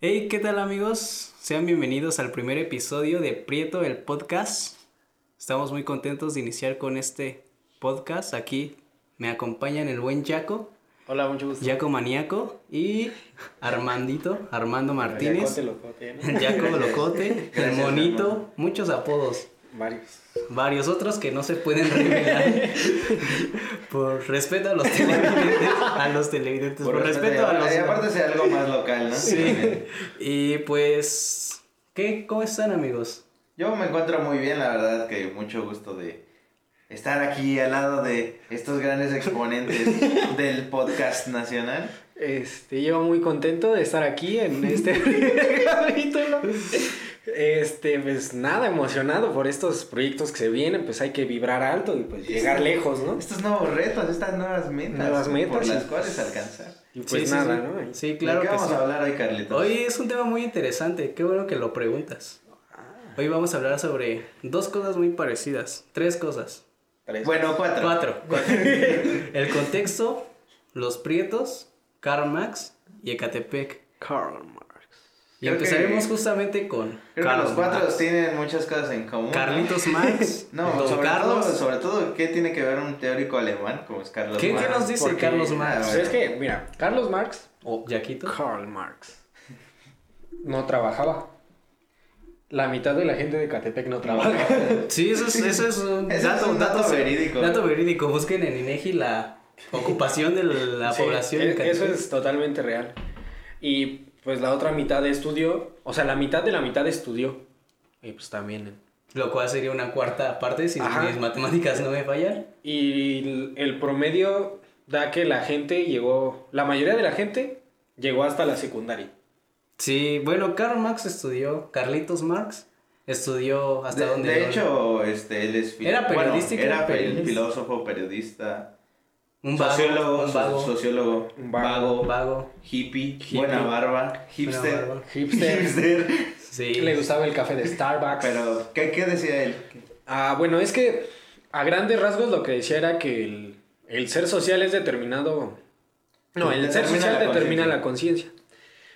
Hey, ¿qué tal amigos? Sean bienvenidos al primer episodio de Prieto el Podcast. Estamos muy contentos de iniciar con este podcast. Aquí me acompañan el buen Jaco, Hola, mucho gusto. Jaco Maníaco y Armandito, Armando Martínez. Yacote locote, ¿no? Jaco Locote, el monito, muchos apodos. Varios. Varios otros que no se pueden revelar por respeto a los televidentes, a los televidentes, por, respeto a los Y aparte sea algo más local, ¿no? Sí. Y pues, ¿qué? ¿Cómo están amigos? Yo me encuentro muy bien, la verdad que mucho gusto de estar aquí al lado de estos grandes exponentes del podcast nacional. Este, yo muy contento de estar aquí en este primer capítulo. Este, pues nada, emocionado por estos proyectos que se vienen, pues hay que vibrar alto y pues llegar lejos, ¿no? Estos nuevos retos, estas nuevas metas, Nuevas metas, por las cuales alcanzar. Y pues Sí, nada, sí. ¿no? Sí, Claro claro ¿De qué que vamos sí. a hablar hoy, Carlitos? Hoy es un tema muy interesante, qué bueno que lo preguntas. Hoy vamos a hablar sobre dos cosas muy parecidas, tres cosas, Tres. Bueno, cuatro. cuatro. El contexto, los prietos, Karl Marx y Ecatepec. Karl Marx. Y Creo empezaremos que- justamente con Creo que Karl los cuatro Marx. tienen muchas cosas en común. ¿no? Carlitos Marx, No, Don sobre, Carlos. Todo, sobre todo, ¿qué tiene que ver un teórico alemán como es Carlos ¿Qué, qué Marx? nos dice Porque- Carlos Ah, Marx? Es que, mira, Carlos Marx ¿O Yaquito? Karl Marx no trabajaba. La mitad de la gente de Catepec no trabaja. Sí, eso es, eso es un Ese es un dato verídico. Dato verídico. Busquen en INEGI la ocupación de la Sí, población. e- en Catepec. Eso es totalmente real. Y pues la otra mitad estudió, o sea, la mitad de la mitad estudió. Y pues también. Lo cual sería una cuarta parte si Ajá. mis matemáticas no me fallan. Y el- el promedio da que la gente llegó, la mayoría de la gente llegó hasta la secundaria. Sí, bueno, Karl Marx estudió, Carlitos Marx estudió hasta de, donde... de hecho, este, él es Era bueno, periodística, era pe- periodista. filósofo, periodista, un vago, sociólogo, un vago, so- sociólogo, Un vago, vago. hippie, Hippie. buena barba, hipster, Buena barba. Hipster. hipster. Sí. Le gustaba el café de Starbucks. Pero, ¿qué, qué decía él? Ah, bueno, es que a grandes rasgos lo que decía era que el, el ser social es determinado. No, el ser Determina social la determina conciencia. la conciencia.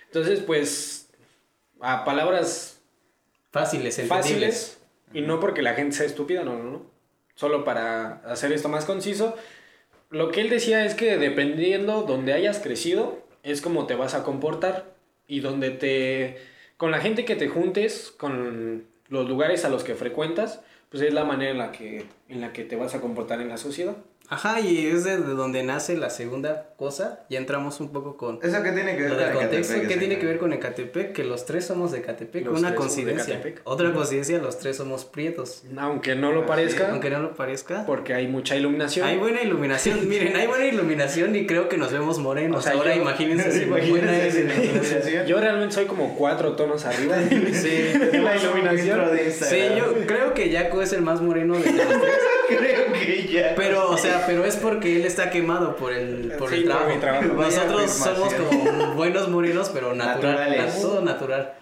Entonces, pues, a palabras Fáciles, fáciles, y no porque la gente sea estúpida, no, no, no. Solo para hacer esto más conciso, lo que él decía es que dependiendo donde hayas crecido, es como te vas a comportar y donde te... con la gente que te juntes, con los lugares a los que frecuentas, pues es la manera en la que, en la que te vas a comportar en la sociedad. Ajá, y es de donde nace la segunda cosa. Ya entramos un poco con ¿Eso qué tiene que ver con contexto. Ecatepec, ¿Qué tiene que ver con Ecatepec? Que los tres somos de Ecatepec. Los Una tres somos de coincidencia. Ecatepec. Otra coincidencia, los tres somos prietos. Aunque no lo parezca, Aunque no lo parezca. porque hay mucha iluminación. Hay buena iluminación, miren, hay buena iluminación y creo que nos vemos morenos. O sea, Ahora yo- imagínense si buena es la iluminación. Yo realmente soy como cuatro tonos arriba. Sí, La iluminación de sí, yo creo que Jaco es el más moreno de los tres. Creo que ya. Pero, o sea, pero es porque él está quemado por el, por Sí, el trabajo. Nosotros somos como buenos morenos, pero natural, Naturales. na- todo natural.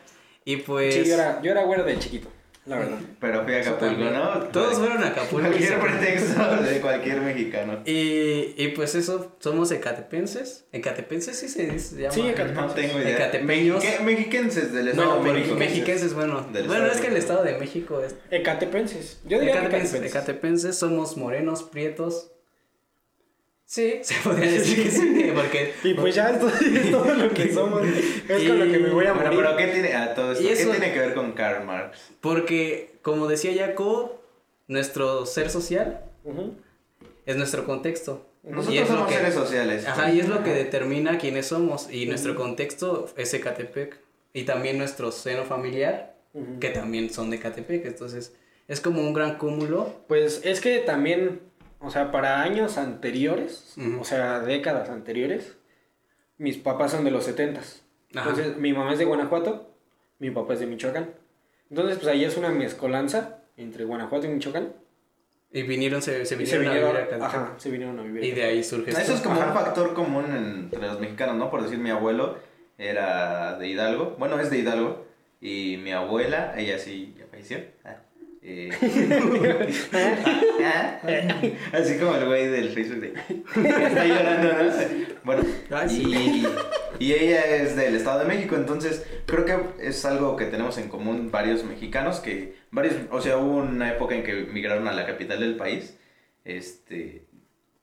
Y pues Sí, yo era, yo era güero de chiquito, la verdad. Pero fui a Acapulco, ¿no? todos fueron a Acapulco. y Cualquier pretexto de cualquier mexicano. Y, y pues eso, somos ecatepenses. ¿Ecatepenses sí se dice? se llama? Sí, ecate- No tengo idea. Ecatepeños. Mexique- Mexiquenses del Estado No, de México. mexiquenses, bueno. Del bueno, es que el. Estado de México es... Ecatepenses. Yo diría que Ecatepenses, ecatepenses. ecatepenses, somos morenos, prietos. Sí, se podría decir que sí, porque... Y pues ya esto es todo lo que somos. Es con lo que me voy a Bueno, morir. pero ¿qué tiene, a todo esto, Y ¿qué eso- tiene que ver con Karl Marx? Porque, como decía Jaco, nuestro ser social Ujú. es nuestro contexto. Y Nosotros es lo somos que- seres sociales. Ajá, y es lo que determina quiénes somos. Y nuestro contexto es Ecatepec. Y también nuestro seno familiar, Ujú. que también son de Ecatepec. Entonces, es como un gran cúmulo. Pues es que también, o sea, para años anteriores, o sea, décadas anteriores, mis papás son de los setentas. Ajá. Entonces, mi mamá es de Guanajuato, mi papá es de Michoacán. Entonces, pues ahí es una mezcolanza entre Guanajuato y Michoacán. Y vinieron, se, se Y se vinieron a vinieron, vivir a ajá, se vinieron a vivir. Y de ahí surge esto. Eso es como Ajá. un factor común entre los mexicanos, ¿no? Por decir, mi abuelo era de Hidalgo. Bueno, es de Hidalgo. Y mi abuela, ella sí ya falleció. Ah, Eh, así como el güey del Facebook de... Está llorando, ¿no? Bueno, sí. y, y ella es del Estado de México, entonces creo que es algo que tenemos en común varios mexicanos que... varios O sea, hubo una época en que migraron a la capital del país. Este...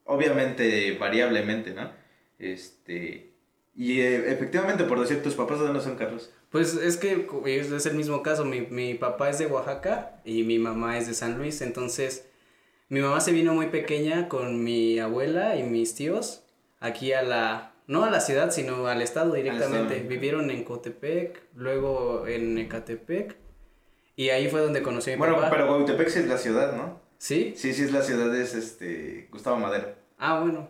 Obviamente, variablemente, ¿no? Este... Y eh, efectivamente, por decir, tus papás de dónde son, Carlos. Pues es que es, el mismo caso, mi, mi papá es de Oaxaca y mi mamá es de San Luis, entonces mi mamá se vino muy pequeña con mi abuela y mis tíos aquí a la, no a la ciudad, sino al estado directamente. estado. Vivieron en Cotepec, luego en Ecatepec y ahí fue donde conocí a mi Bueno, papá. pero Guautepec sí es la ciudad, ¿no? ¿Sí? Sí, sí es la ciudad, es este... Gustavo Madero. Ah, bueno.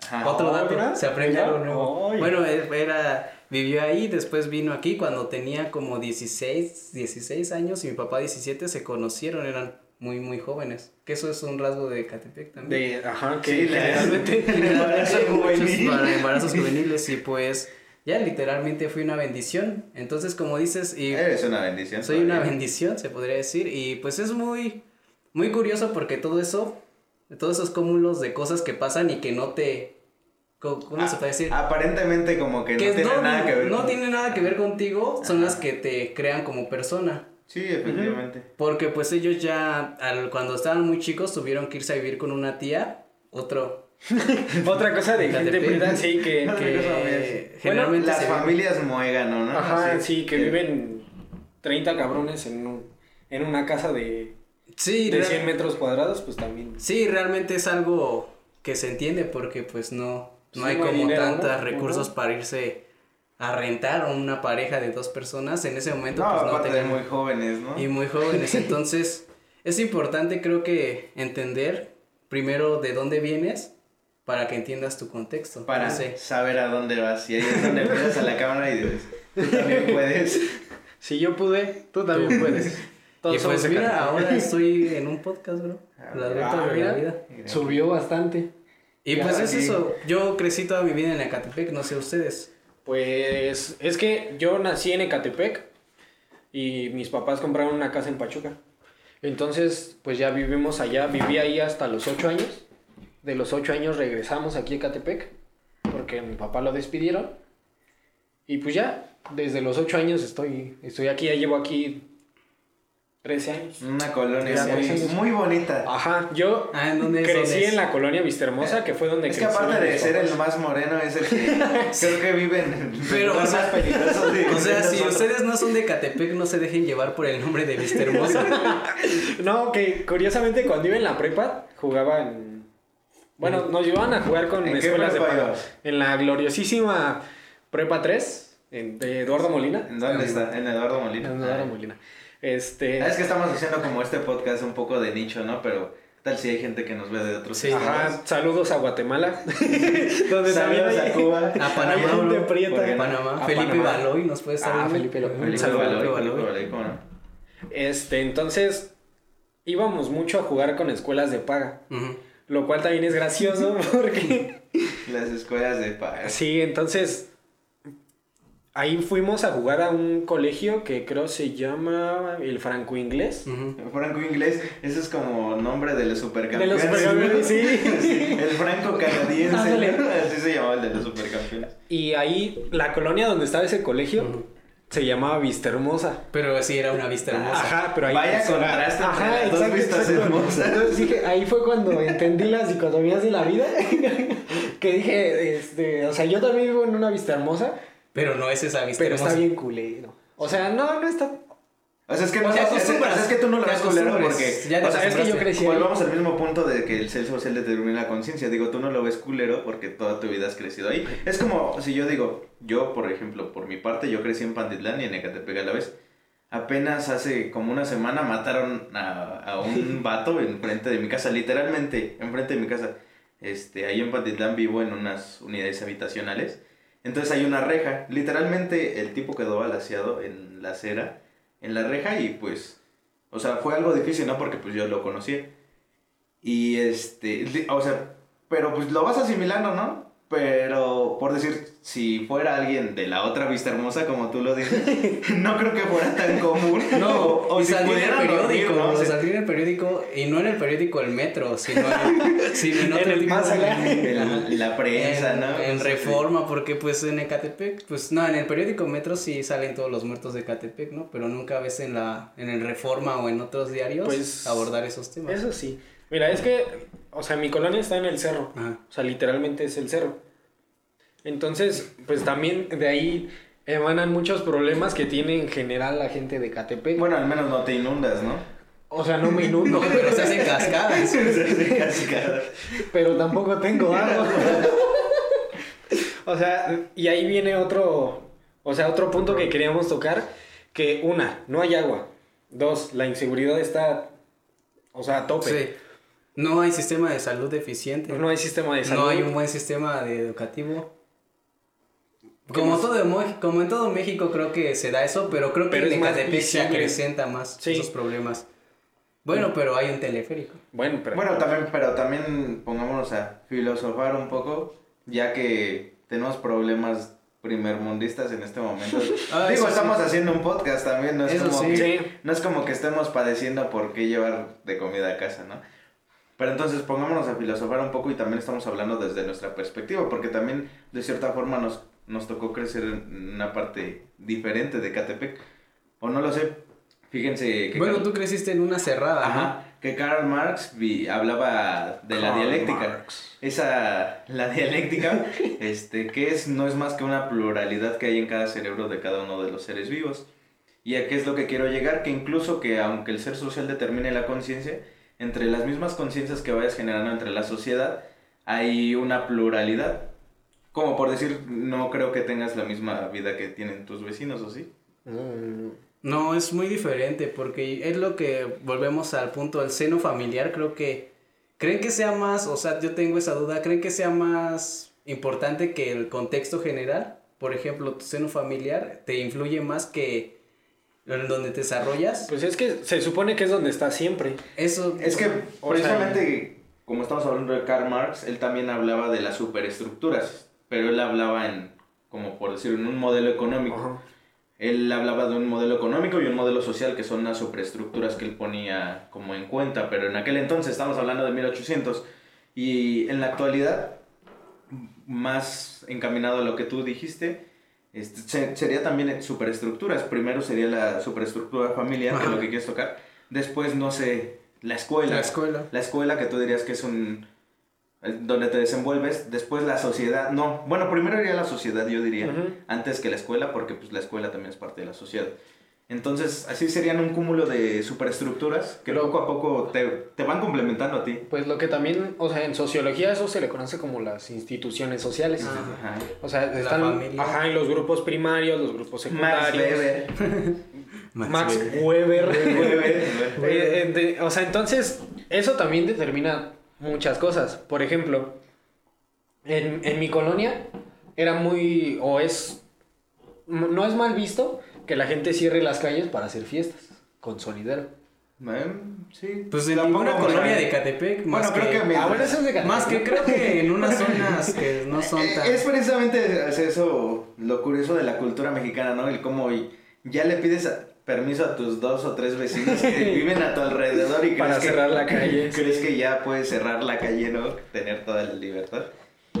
Ajá. Otro dato, se aprende algo nuevo. Bueno, él era, vivió ahí, después vino aquí cuando tenía como 16, 16 años y mi papá 17, se conocieron, eran muy, muy jóvenes. Que eso es un rasgo de Catepec también. De, ajá, que Sí, generalmente... Juvenil. para embarazos juveniles y pues ya literalmente fui una bendición. Entonces, como dices, y Eres una bendición. soy una bendición, se podría decir, y pues es muy, muy curioso porque todo eso, todos esos cúmulos de cosas que pasan y que no te, ¿cómo, cómo se puede decir? Aparentemente como que, que no tiene nada que ver no con- tiene nada que ver contigo, son las que te crean como persona. Sí, efectivamente. Porque pues ellos ya, al, cuando estaban muy chicos, tuvieron que irse a vivir con una tía, otro, Otra cosa de gente sí, que... Que generalmente Las familias muégano, ¿no? Ajá, Así, sí, que viven 30 cabrones en, un- en una casa de, Sí, de real- 100 metros cuadrados, pues también. sí, realmente es algo que se entiende porque pues no, no hay no hay como dinero, ¿no? tantos recursos Ujú. para irse a rentar a una pareja de dos personas. En ese momento No, pues no aparte de tenían- muy jóvenes, ¿no? y muy jóvenes. Entonces, es importante creo que entender primero de dónde vienes para que entiendas tu contexto. Para No sé. saber a dónde vas. Y ahí es donde miras a la cámara y dices, tú también puedes. Si yo pude, tú también puedes. Todos y pues mira, ahora estoy en un podcast, bro. La Ah, de la vida. Subió bastante. Y Ya, pues es eso. Yo crecí toda mi vida en Ecatepec, no sé ustedes. Pues es que yo nací en Ecatepec y mis papás compraron una casa en Pachuca. Entonces, pues ya vivimos allá, viví ahí hasta los 8 años. De los 8 años regresamos aquí a Ecatepec porque mi papá lo despidieron. Y pues ya, desde los 8 años estoy, estoy aquí, ya llevo aquí 13 años. Una colonia muy, muy bonita. Ajá, yo Ah, ¿en dónde es? crecí en la colonia Vista Hermosa, que fue donde Es que crecí. aparte de ser el más moreno, es el que creo que vive en Pero, o sea, más peligroso de O sea, de si nosotros. ustedes no son de Catepec, no se dejen llevar por el nombre de Vista Hermosa. No, que curiosamente cuando iba en la prepa jugaba en... Bueno, nos llevaban a jugar con ¿En qué escuelas de ibas? En la gloriosísima prepa 3, en, de Eduardo Molina. ¿En dónde está? En Eduardo Molina. En Eduardo Molina. Este... Es que estamos haciendo como este podcast un poco de nicho, ¿no? Pero tal si hay gente que nos ve de otros Sí. estados? Ajá, saludos a Guatemala. donde también Saludos hay, a Cuba. A hay Panamá, gente bro. prieta. Porque- Panamá. A Felipe Panamá. Baloy nos puede estar Ah. Felipe Felipe Baloy, Felipe Baloy. Baloy, ¿cómo no? Este, entonces íbamos mucho a jugar con escuelas de paga. Lo cual también es gracioso porque... Las escuelas de paz. Sí, entonces ahí fuimos a jugar a un colegio que creo se llama el Franco Inglés. Ujú. Franco inglés, eso es como nombre de los De supercampeones. los supercampeones, sí. El franco canadiense, así se llamaba el de los supercampeones. Y ahí la colonia donde estaba ese colegio Ujú. se llamaba Vista Hermosa. Pero sí era una vista hermosa. Ajá, pero ahí Vaya contraste entre las dos vistas hermosas. Entonces dije, ahí fue cuando entendí la psiconomía de la vida. que dije, este, o sea, yo también vivo en una vista hermosa, Pero no es esa vista pero hermosa. está bien culero. O sea, no, no está. O sea, es que, O no, sea, es, es- es que tú no lo ves culero porque... ya te o sea, es que yo crecí ahí. Volvamos al mismo punto de que el ser social determina la conciencia. Digo, tú no lo ves culero porque toda tu vida has crecido ahí. Es como si yo digo, yo, por ejemplo, por mi parte, yo crecí en Pantitlán y en Ecatepec a la vez. Apenas hace como una semana mataron a, a un vato enfrente de mi casa, literalmente, enfrente de mi casa. Este, ahí en Pantitlán vivo en unas unidades habitacionales. Entonces hay una reja. Literalmente el tipo quedó balaseado en la acera, en la reja y pues, o sea, fue algo difícil, ¿no? Porque pues yo lo conocía. Y este, o sea, pero pues lo vas asimilando, ¿no? Pero, por decir, si fuera alguien de la otra vista hermosa, como tú lo dices, no creo que fuera tan común. No, o, o si salió en el pudieran dormir, periódico, ¿no? O sea, salió en el periódico, y no en el periódico El Metro, sino en, sino en otro el tipo más de- la prensa, en, ¿no? En Sí, Reforma, porque pues en Ecatepec, pues no, en el periódico Metro sí salen todos los muertos de Ecatepec, ¿no? Pero nunca ves en la, en el Reforma o en otros diarios Pues, abordar esos temas. Eso sí. Mira, es que, o sea, mi colonia está en el cerro. Ajá. O sea, literalmente es el cerro. Entonces, pues también de ahí emanan muchos problemas que tiene en general la gente de Catepec. Bueno, al menos no te inundas, ¿no? O sea, no me inundo, No, pero se hacen cascadas. Cascada. pero tampoco tengo agua. o sea, y ahí viene otro, o sea, otro punto que queríamos tocar, que una, no hay agua. Dos, la inseguridad está, o sea, a tope. Sí. No hay sistema de salud eficiente. No hay sistema de salud. No hay un buen sistema de educativo. ¿Qué Como, más? todo en Mo- como en todo México creo que se da eso, pero creo que Pero en es más Ecatepec se acrecenta más Sí. esos problemas. Bueno, pero hay un teleférico. Bueno, pero... Bueno, también, pero también pongámonos a filosofar un poco, ya que tenemos problemas primermundistas en este momento. Ah, Digo, estamos sí. haciendo un podcast también, no es, Eso como sí. que, Sí. no es como que estemos padeciendo por qué llevar de comida a casa, ¿no? Pero entonces pongámonos a filosofar un poco y también estamos hablando desde nuestra perspectiva, porque también de cierta forma nos, nos tocó crecer en una parte diferente de Catepec. O no lo sé, fíjense que... Bueno, Karl- tú creciste en una cerrada, ¿no? Ajá, que Karl Marx vi- hablaba de la Karl dialéctica. Marx. Esa, la dialéctica, este, que es, no es más que una pluralidad que hay en cada cerebro de cada uno de los seres vivos. ¿Y a qué es lo que quiero llegar? Que incluso que aunque el ser social determine la conciencia, entre las mismas conciencias que vayas generando entre la sociedad, hay una pluralidad. Como por decir, no creo que tengas la misma vida que tienen tus vecinos, ¿o sí? Mm, No, es muy diferente porque es lo que volvemos al punto del seno familiar, creo que creen que sea más, o sea, yo tengo esa duda, creen que sea más importante que el contexto general, por ejemplo, tu seno familiar te influye más que en donde te desarrollas. Pues es que se supone que es donde está siempre. Eso Es que precisamente, como estamos hablando de Karl Marx, él también hablaba de las superestructuras, pero él hablaba en, como por decir, en un modelo económico. Ajá. Él hablaba de un modelo económico y un modelo social, que son las superestructuras que él ponía como en cuenta, pero en aquel entonces, estamos hablando de 1800, y en la actualidad, más encaminado a lo que tú dijiste, este, se- sería también superestructuras. Primero sería la superestructura familiar, que es lo que quieres tocar. Después, no sé, la escuela. la escuela. La escuela que tú dirías que es un... donde te desenvuelves. Después la sociedad. No, bueno, primero iría la sociedad, yo diría. Antes que la escuela, porque pues la escuela también es parte de la sociedad. Entonces, así serían un cúmulo de superestructuras que poco a poco te, te van complementando a ti. Pues lo que también, o sea, en sociología eso se le conoce como las instituciones sociales. Ah. Ajá. O sea, están ajá, en los grupos primarios, los grupos Max secundarios. Weber. Max Weber. Weber. Weber. Eh, eh, o sea, entonces, eso también determina muchas cosas. Por ejemplo, en, en mi colonia era muy, o es, no es mal visto que la gente cierre las calles para hacer fiestas con sonidero. Em, sí. Pues en ninguna colonia de Catepec, Bueno, más creo que, que, mientras- Ah, bueno, eso es de más que creo que en unas zonas que no son tan... Es precisamente eso lo curioso de la cultura mexicana, ¿no? El cómo ya le pides a- permiso a tus dos o tres vecinos que viven a tu alrededor y Para crees que, cerrar la calle, crees que ya puedes cerrar la calle, ¿no? Tener toda la libertad.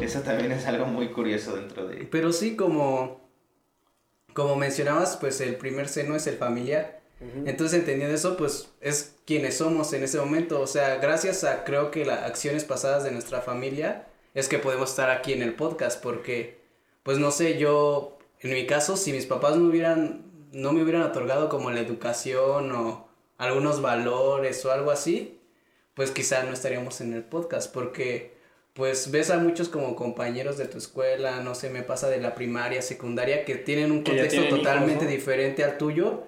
Eso también es algo muy curioso dentro de... Pero sí, como, como mencionabas, pues el primer seno es el familiar. Entonces, entendiendo eso, pues es quienes somos en ese momento. O sea, gracias a creo que las acciones pasadas de nuestra familia es que podemos estar aquí en el podcast. Porque, pues no sé, yo, en mi caso, si mis papás no hubieran, no me hubieran otorgado como la educación o algunos valores o algo así, pues quizá no estaríamos en el podcast. Porque pues ves a muchos como compañeros de tu escuela, no sé, me pasa de la primaria, secundaria, que tienen un Que contexto tienen hijos, totalmente ¿no? diferente al tuyo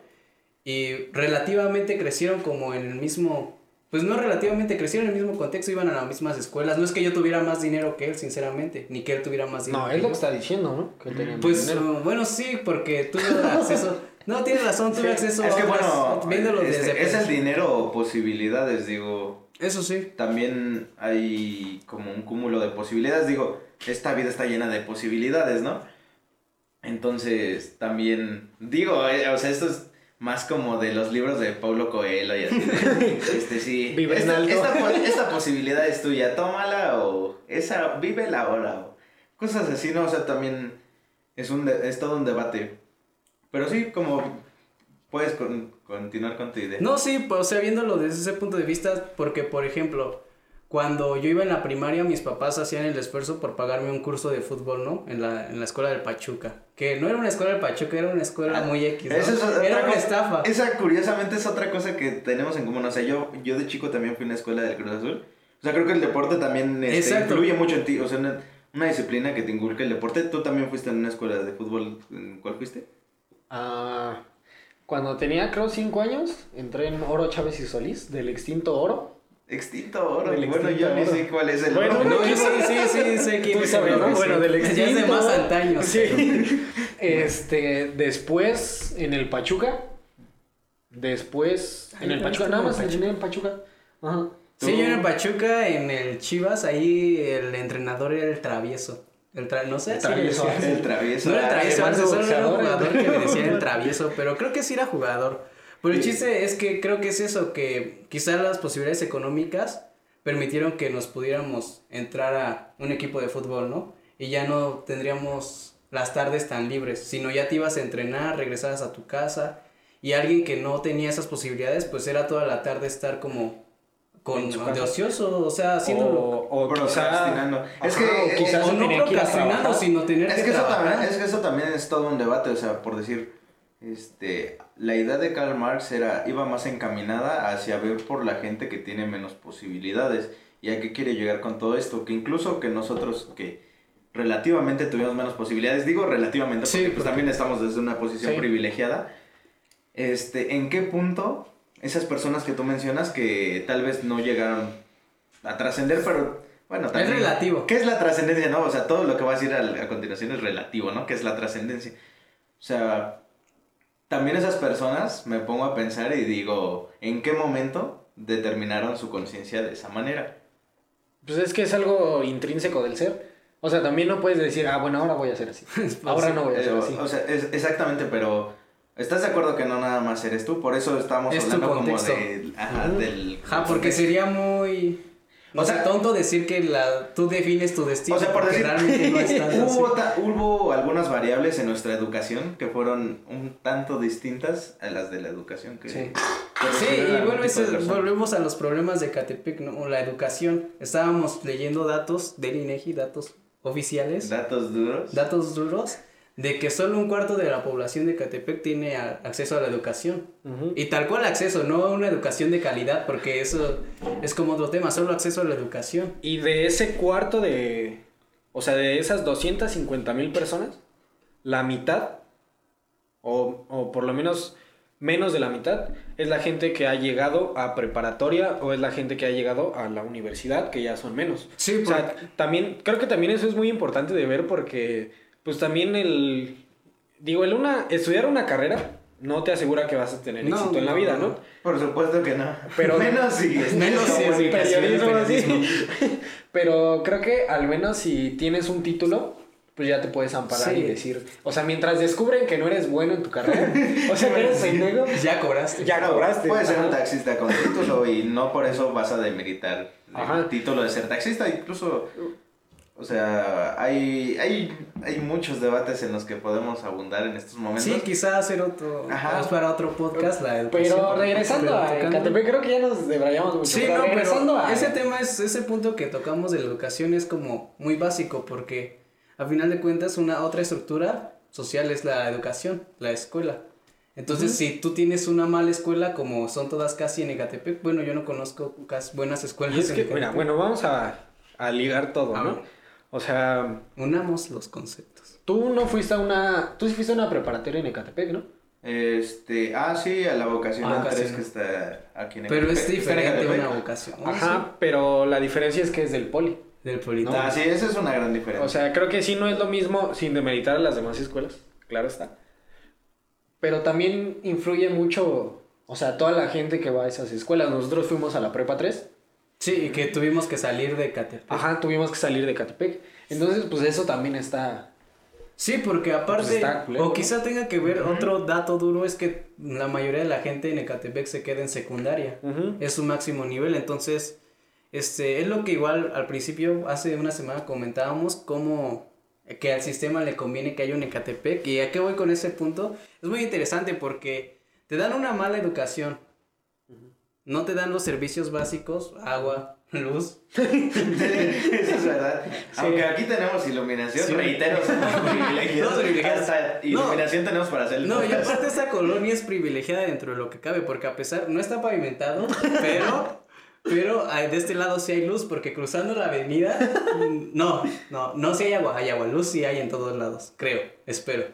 y relativamente crecieron como en el mismo, pues no relativamente crecieron en el mismo contexto, iban a las mismas escuelas. No es que yo tuviera más dinero que él, sinceramente, ni que él tuviera más dinero. No, que es lo que está diciendo, ¿no? Que él tenía más Pues dinero. uh, bueno, sí, porque tuve acceso, No, tienes razón, tuve acceso Es que a otras, bueno, viéndolo este, desde es el pequeño. dinero o posibilidades, digo. Eso sí. También hay como un cúmulo de posibilidades. Digo, esta vida está llena de posibilidades, ¿no? Entonces, también, digo, eh, o sea, esto es más como de los libros de Paulo Coelho y así. de, este, sí. Vive en esta, alto. esta po- esta posibilidad es tuya, tómala o esa, vívela ahora o cosas así, ¿no? O sea, también es, un de- es todo un debate. Pero sí, como puedes con- continuar con tu idea. No, sí, pues, o sea, viéndolo desde ese punto de vista, porque, por ejemplo, cuando yo iba en la primaria, mis papás hacían el esfuerzo por pagarme un curso de fútbol, ¿no? En la, en la escuela del Pachuca. Que no era una escuela del Pachuca, era una escuela Ah, muy X, ¿no? Esa es otra era una cosa- estafa. Esa curiosamente es otra cosa que tenemos en común. O sea, yo, yo de chico también fui a una escuela del Cruz Azul. O sea, creo que el deporte también este, influye mucho en ti. O sea, una, una disciplina que te inculca el deporte. ¿Tú también fuiste en una escuela de fútbol? ¿En cuál fuiste? Ah, cuando tenía, creo, cinco años, entré en Oro Chávez y Solís, del extinto Oro. Extinto Oro. Del bueno, extinto yo ni Oro. sé cuál es el Bueno, oro. No, yo sí, sí, sí, sé quién es sabes, el ¿no? Bueno, del Ya es de extinto. más antaños. Sí. Este, después en el Pachuca. Después en Ay, el no, Pachuca, nada en más en Pachuca. Ajá. Sí, yo en el Pachuca, en el Chivas, ahí el entrenador era el travieso. El tra- no sé El travieso, El travieso. No era el Ah, travieso, solo era un jugador que le decían el travieso, pero creo que sí era jugador. Pero el chiste es que creo que es eso, que quizás las posibilidades económicas permitieron que nos pudiéramos entrar a un equipo de fútbol, ¿no? Y ya no tendríamos las tardes tan libres, sino ya te ibas a entrenar, regresabas a tu casa y alguien que no tenía esas posibilidades, pues era toda la tarde estar como con de ocioso, o sea, haciéndolo. O, o Procrastinando. quizá, Es que- o quizás o no procrastinando, sino tener Es que, que, eso trabajar. también, es que eso también es todo un debate, o sea, por decir, este, la idea de Karl Marx era, iba más encaminada hacia ver por la gente que tiene menos posibilidades. ¿Y a qué quiere llegar con todo esto? Que incluso que nosotros, que relativamente tuvimos menos posibilidades, digo relativamente porque Sí, pues porque- también estamos desde una posición Sí. privilegiada, este, ¿en qué punto esas personas que tú mencionas que tal vez no llegaron a trascender, pero bueno, Es también... relativo. ¿Qué es la trascendencia, no? O sea, todo lo que va a decir al- a, continuación es relativo, ¿no? ¿Qué es la trascendencia? O sea, también esas personas me pongo a pensar y digo, ¿en qué momento determinaron su conciencia de esa manera? Pues es que es algo intrínseco del ser. O sea, también no puedes decir, ah, bueno, ahora voy a hacer así. Ahora no voy a Eh, hacer o, así. o sea, es- exactamente, pero ¿estás de acuerdo que no nada más eres tú? Por eso estamos Es hablando como de, ajá, Ujú. del... Ajá, porque sería muy. O sea, tonto decir que la, tú defines tu destino. O sea, por decir, realmente no así. hubo, ta- hubo algunas variables en nuestra educación que fueron un tanto distintas a las de la educación que... Sí. Sí, y bueno, persona. volvemos a los problemas de Catepec, ¿no? O la educación. Estábamos leyendo datos del INEGI, datos oficiales, Datos duros. datos duros, de que solo un cuarto de la población de Catepec tiene a- acceso a la educación. Y tal cual acceso, no una educación de calidad, porque eso es como otro tema, solo acceso a la educación. Y de ese cuarto de. O sea, de esas 250 mil personas, la mitad, o, o por lo menos menos de la mitad, es la gente que ha llegado a preparatoria o es la gente que ha llegado a la universidad, que ya son menos. Sí, O sea, también, creo que también eso es muy importante de ver porque, pues también el. Digo, el una, estudiar una carrera no te asegura que vas a tener No, éxito en la vida, no. ¿no? Por supuesto que no. Pero- menos si Menos si es periodismo, así. periodismo. Pero creo que al menos si tienes un título, pues ya te puedes amparar Sí. y decir. O sea, mientras descubren que no eres bueno en tu carrera, o sea, que eres pendejo, Ya cobraste. ya cobraste. Puedes ser un taxista con título y no por eso vas a demeritar Ajá. el título de ser taxista. Incluso, o sea, hay, hay, hay muchos debates en los que podemos abundar en estos momentos. Sí, quizá hacer otro. Ajá. Para otro podcast la educación. Pero regresando a Ecatepec, creo que ya nos debrayamos mucho. Sí, pero no, regresando pero a. ese tema es, ese punto que tocamos de la educación es como muy básico porque a final de cuentas una otra estructura social es la educación, la escuela. Entonces, si tú tienes una mala escuela, como son todas casi en Ecatepec, bueno, yo no conozco buenas escuelas Y es en que, mira, bueno, vamos a, a ligar todo, A ¿no? ver. O sea, Unamos los conceptos. tú no fuiste a una. Tú sí fuiste a una preparatoria en Ecatepec, ¿no? Este, ah, sí, a la vocacional Ah, 3 vocacional. que está aquí en Pero es Ecatepec. Está en diferente una vocación. ¿no? Ajá, pero la diferencia es que es del poli. Del politano. Ah, sí, esa es una gran diferencia. O sea, creo que sí no es lo mismo sin demeritar a las demás escuelas, claro está. pero también influye mucho, o sea, toda la gente que va a esas escuelas. Nosotros fuimos a la prepa 3. Sí, y que tuvimos que salir de Catepec. Ajá, tuvimos que salir de Catepec. Entonces, pues eso también está... Sí, porque aparte, Pues está culero, o quizá tenga que ver otro dato duro, es que la mayoría de la gente en Ecatepec se queda en secundaria. Es su máximo nivel, entonces, este, es lo que igual al principio, hace una semana comentábamos, como que al sistema le conviene que haya un Ecatepec, y a qué voy con ese punto, es muy interesante porque te dan una mala educación, no te dan los servicios básicos, agua, luz, Eso es verdad. Aunque aquí tenemos iluminación, Sí. reitero, somos privilegiados. No, iluminación tenemos para hacer el No, y aparte esta colonia es privilegiada dentro de lo que cabe, porque a pesar, no está pavimentado, pero, pero de este lado sí hay luz, porque cruzando la avenida, mm, no, no, no sí hay agua, hay agua, luz sí hay en todos lados, creo, espero.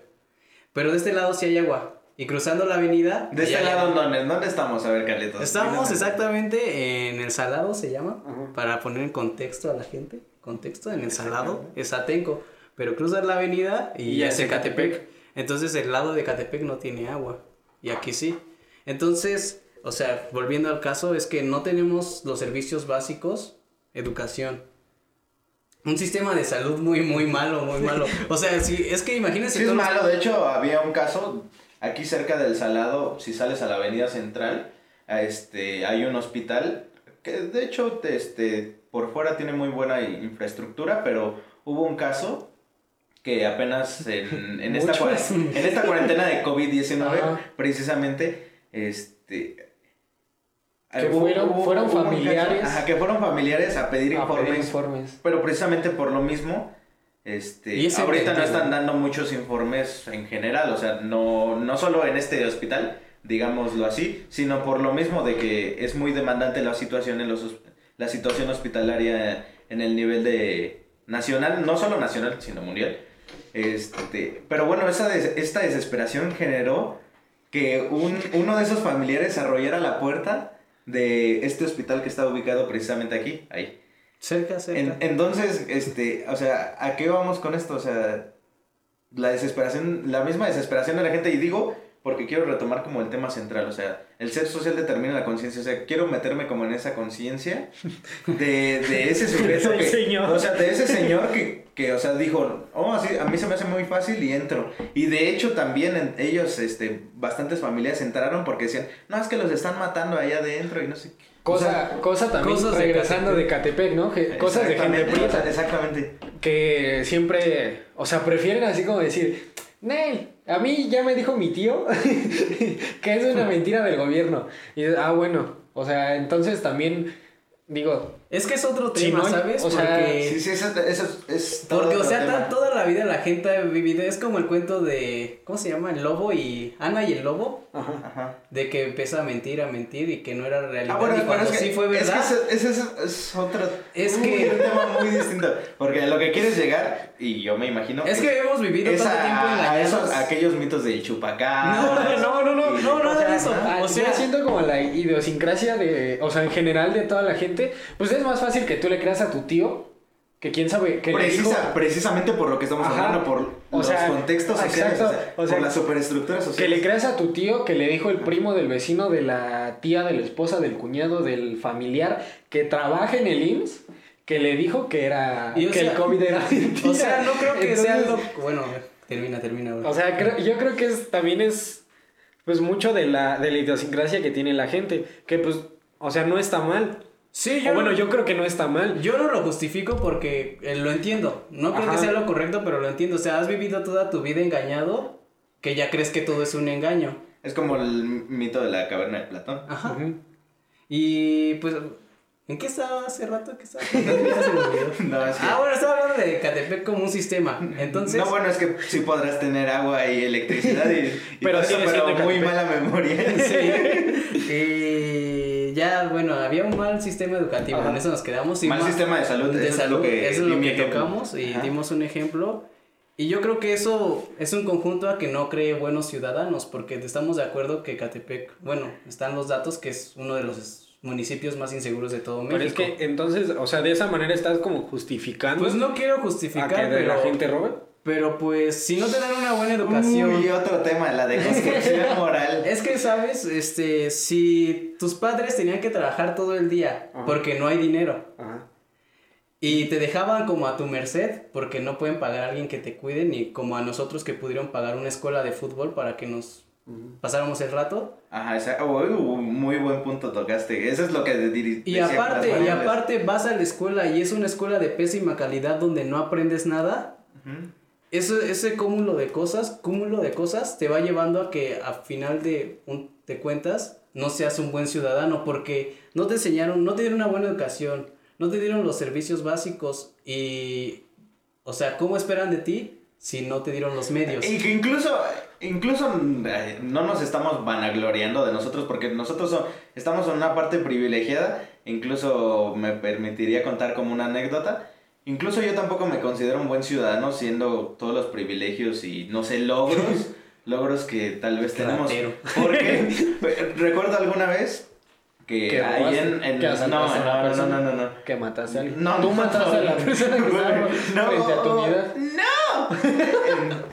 Pero de este lado sí hay agua, y cruzando la avenida... De este lado. ¿dónde, ¿dónde estamos? A ver, Carlitos. Estamos exactamente en el Salado, se llama, para poner en contexto a la gente, contexto, en el Salado, es Atenco, pero cruzas la avenida y, Y ya es Ecatepec. Entonces el lado de Ecatepec no tiene agua, y aquí sí. Entonces, o sea, volviendo al caso, es que no tenemos los servicios básicos, educación. Un sistema de salud muy, muy malo, muy malo. O sea, si, es que imagínense Sí, es malo. De hecho, había un caso aquí cerca del Salado. Si sales a la Avenida Central, a este, hay un hospital que, de hecho, te- este, por fuera tiene muy buena infraestructura, pero hubo un caso que apenas en, en, esta, en esta cuarentena de COVID-19, Ajá. precisamente, este... Que hubo- fueron- hubo- fueron hubo un caso- familiares. ajá, que fueron familiares a pedir A pedir informes informes. pero precisamente por lo mismo, este, Y ahorita no están dando muchos informes en general, o sea, no, no solo en este hospital, digámoslo así, sino por lo mismo de que es muy demandante la situación en los la situación hospitalaria en el nivel de nacional, no solo nacional, sino mundial. Este, pero bueno, esa des- esta desesperación generó que un, uno de esos familiares arrollara la puerta de este hospital que está ubicado precisamente aquí, ahí. Cerca, cerca. En- entonces, este, o sea, ¿a qué vamos con esto? O sea, la desesperación, la misma desesperación de la gente, y digo, porque quiero retomar como el tema central, o sea, el ser social determina la conciencia, o sea, quiero meterme como en esa conciencia de, de ese sujeto que, señor. o sea, de ese señor que, que, o sea, dijo, oh, así, a mí se me hace muy fácil y entro, y de hecho también en- ellos, este, bastantes familias entraron porque decían, no, es que los están matando allá adentro y no sé qué. Cosa, cosa también cosas de regresando de Catepec, ¿no? Que- cosas de gente prieta. Exactamente. que siempre, o sea, prefieren así como decir, Nel, a mí ya me dijo mi tío que es una mentira del gobierno. Y ah, bueno, o sea, entonces también digo, Es que es otro Si tema, no, ¿sabes? o sea, Porque... Sí, sí, eso, eso es todo Porque, o sea, tema. ta- toda la vida la gente ha vivido, es como el cuento de, ¿cómo se llama? El lobo y, Ana y el lobo, Ajá. de que empieza a mentir, a mentir y que no era realidad. Ah, bueno, y cuando es que, sí fue es que verdad. ese, es, es otro. Es un- que- tema muy distinto. Porque a lo que quieres llegar, y yo me imagino. Es que hemos vivido tanto a, tiempo engañados. esos, a aquellos mitos del chupacá. No, no, no, no, no, nada o sea, de eso. ajá. o sea- siento como la idiosincrasia de, o sea, en general de toda la gente, pues es más fácil que tú le creas a tu tío que quién sabe, que le Precisa- dijo, precisamente por lo que estamos Ajá. hablando, por O los sea, contextos sociales, exacto, o sea, o sea, por las superestructuras sociales. Que le creas a tu tío que le dijo el primo del vecino, de la tía, de la esposa, del cuñado, del familiar que trabaja en el IMSS, que le dijo que era Y, que sea, el COVID era mentira. O sea, no creo que sea lo... Bueno, a ver, termina, termina. güey. O sea, creo- yo creo que es, también es pues mucho de la, de la idiosincrasia que tiene la gente, que pues, o sea, no está mal. Sí, O bueno, yo creo que no está mal. Yo no lo justifico porque eh, lo entiendo. No creo Ajá. que sea lo correcto, pero lo entiendo. O sea, has vivido toda tu vida engañado que ya crees que todo es un engaño. Es como el mito de la caverna de Platón. Ajá. Y pues, ¿en qué estaba hace rato? ¿Qué estaba. No, es que- Ah, bueno, estaba hablando de Catepec como un sistema. Entonces, No, bueno, es que sí podrás tener agua y electricidad y, y Pero todo eso, sigue pero muy mala memoria. y ya, bueno, había un mal sistema educativo. Ajá. En eso nos quedamos. y Mal ma- sistema de salud, De eso es salud, lo que eso es lo que tocamos y Ajá. dimos un ejemplo. Y yo creo que eso es un conjunto a que no cree buenos ciudadanos, porque estamos de acuerdo que Catepec, bueno, están los datos que es uno de los municipios más inseguros de todo Pero es México. que entonces, o sea, de esa manera estás como justificando Pues no quiero a justificar, que de pero la gente robe. Pero pues, si no te dan una buena educación. Uy, otro tema, la de construcción moral. Es que, ¿sabes? Este, si tus padres tenían que trabajar todo el día Ajá. porque no hay dinero Ajá. y te dejaban como a tu merced porque no pueden pagar a alguien que te cuide, ni como a nosotros que pudieron pagar una escuela de fútbol para que nos pasáramos el rato. Ajá, esa, uy, muy buen punto tocaste. Eso es lo que Y decía las aparte, y aparte vas a la escuela y es una escuela de pésima calidad donde no aprendes nada. Eso, ese cúmulo de cosas, cúmulo de cosas, te va llevando a que a final de, un, cuentas no seas un buen ciudadano porque no te enseñaron, no te dieron una buena educación, no te dieron los servicios básicos y, o sea, ¿cómo esperan de ti si no te dieron los medios? Y que incluso, incluso eh, no nos estamos vanagloriando de nosotros porque nosotros so- estamos en una parte privilegiada. Incluso me permitiría contar como una anécdota. Incluso yo tampoco me considero un buen ciudadano siendo todos los privilegios y no sé, logros, logros que tal vez tenemos. Ratero. Porque recuerdo alguna vez que Que ahí robaste, en, en- que no, no, no, no, no, no, no. Que mataste a alguien. No, Tú mataste a la persona que estaba No, frente a tu unidad. no.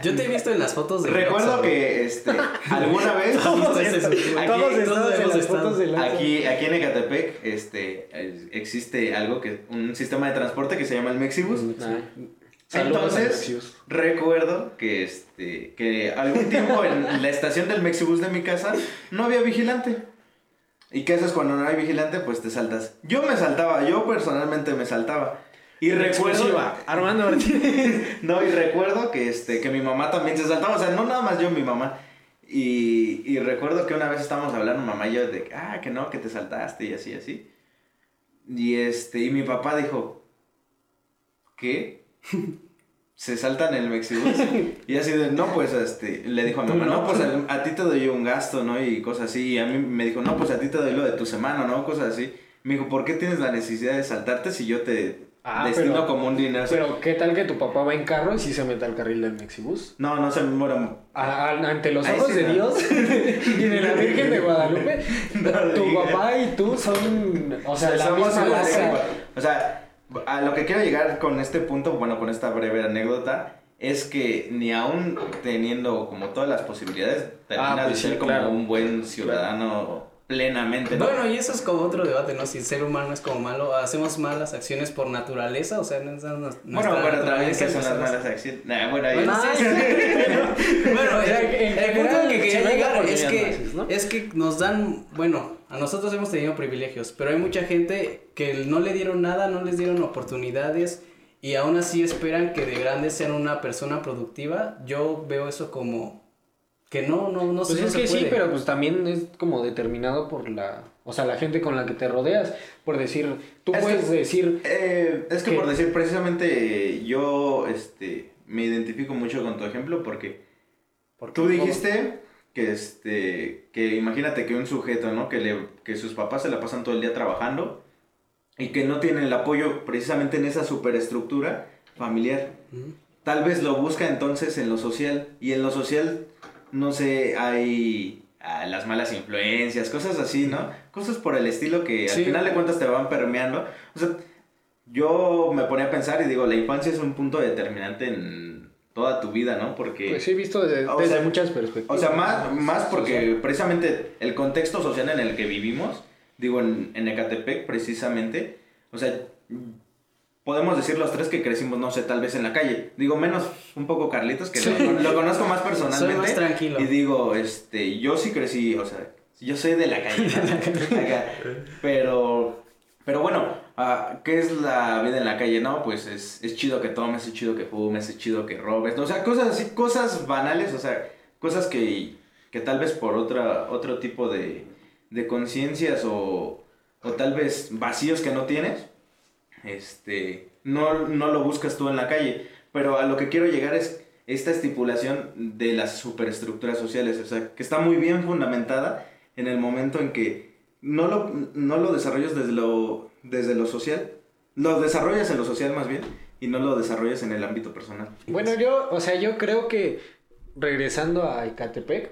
Yo te he visto en las fotos de Recuerdo que este, alguna vez Todos aquí- Aquí Aquí, aquí en Ecatepec este, existe algo que, un sistema de transporte que se llama el Mexibus. A Entonces, recuerdo que, este, que algún tiempo en la estación del Mexibus de mi casa no había vigilante. ¿Y qué haces cuando no hay vigilante? Pues te saltas. Yo me saltaba, yo personalmente me saltaba. Y recuerdo... Armando Martínez. No, y recuerdo que, este, que mi mamá también se saltaba, o sea, no nada más yo, mi mamá. Y, y recuerdo que una vez estábamos hablando, mamá y yo, de, ah, que no, que te saltaste y así, así. Y, este, y mi papá dijo, ¿qué? Se saltan el Mexibus. Y así de, no, pues, este, le dijo a mi mamá, no, pues a, a ti te doy un gasto, ¿no? Y cosas así. Y a mí me dijo, no, pues a ti te doy lo de tu semana, ¿no? Cosas así. Me dijo, ¿por qué tienes la necesidad de saltarte si yo te Ah, destino pero- como un dinero? Pero, ¿qué tal que tu papá va en carro y sí se mete al carril del Mexibus? No, no se me muera. A- a- ante los ojos sí de no. Dios y de la Virgen de Guadalupe, No tu papá y tú son, o sea, la Somos misma iguales, raza. güey. O sea, a lo que quiero llegar con este punto, bueno, con esta breve anécdota, es que ni aún teniendo como todas las posibilidades, terminas pues de sí, ser como claro. un buen ciudadano plenamente. ¿no? Bueno, y eso es como otro debate, ¿no? Si el ser humano es como malo, hacemos malas acciones por naturaleza, o sea, no es nuestra Bueno, pero también que son las malas acciones. Nah, bueno, no sí, el, punto al que quería llegar es que, nazis, ¿no? es que nos dan, bueno, a nosotros hemos tenido privilegios, pero hay mucha gente que no le dieron nada, no les dieron oportunidades y aún así esperan que de grandes sean una persona productiva. Yo veo eso como que no, no, no, Pues sé, no es que sí, pero pues también es como determinado por la, o sea, la gente con la que te rodeas. Por decir, tú Es puedes que- decir, Eh, es que por decir, precisamente yo este, me identifico mucho con tu ejemplo porque porque Tú dijiste que este que imagínate que un sujeto, ¿no? Que le que sus papás se la pasan todo el día trabajando y que no tienen el apoyo precisamente en esa superestructura familiar. Tal vez lo busca entonces en lo social y en lo social no sé, hay ah, las malas influencias, cosas así, ¿no? Cosas por el estilo que al Sí. final de cuentas te van permeando. O sea, yo me ponía a pensar y digo, la infancia es un punto determinante en toda tu vida, ¿no? Porque Pues sí, he visto desde, O desde sea, muchas perspectivas. o sea, más, más porque Social. precisamente el contexto social en el que vivimos, digo, en, en Ecatepec precisamente, o sea, podemos decir los tres que crecimos, no sé, tal vez en la calle. Digo, menos un poco Carlitos, que Sí. lo, lo conozco más Soy personalmente. más tranquilo. Y digo, este, yo sí crecí, o sea, yo soy de la calle. ¿no? Acá. Pero, pero bueno, ah, ¿qué es la vida en la calle? No, pues es, es chido que tomes, es chido que fumes, es chido que robes. ¿no? O sea, cosas así, cosas banales, o sea, cosas que, que tal vez por otra, otro tipo de, de conciencias o, o tal vez vacíos que no tienes, este, no, no lo buscas tú en la calle. Pero a lo que quiero llegar es esta estipulación de las superestructuras sociales, o sea, que está muy bien fundamentada en el momento en que no lo, no lo desarrollas desde lo, desde lo social, lo desarrollas en lo social más bien, y no lo desarrollas en el ámbito personal. Bueno, yo, o sea, yo creo que regresando a Ecatepec,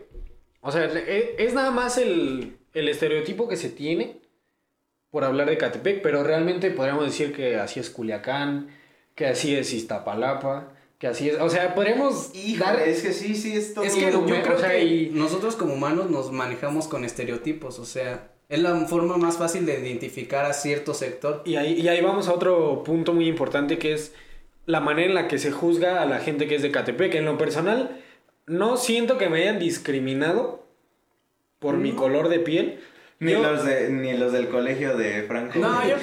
o sea, e- es nada más el, el estereotipo que se tiene por hablar de Ecatepec, pero realmente podríamos decir que así es Culiacán, que así es Iztapalapa, que así es. O sea, podríamos Híjole, dar... es que sí, sí, es todo. Es que yo creo o sea, que y- nosotros como humanos nos manejamos con estereotipos, o sea, es la forma más fácil de identificar a cierto sector. Y ahí, y ahí vamos a otro punto muy importante que es la manera en la que se juzga a la gente que es de Catepec. En lo personal, no siento que me hayan discriminado por mi color de piel. Ni, Yo- los de, ni los del colegio de Franco. No, yo-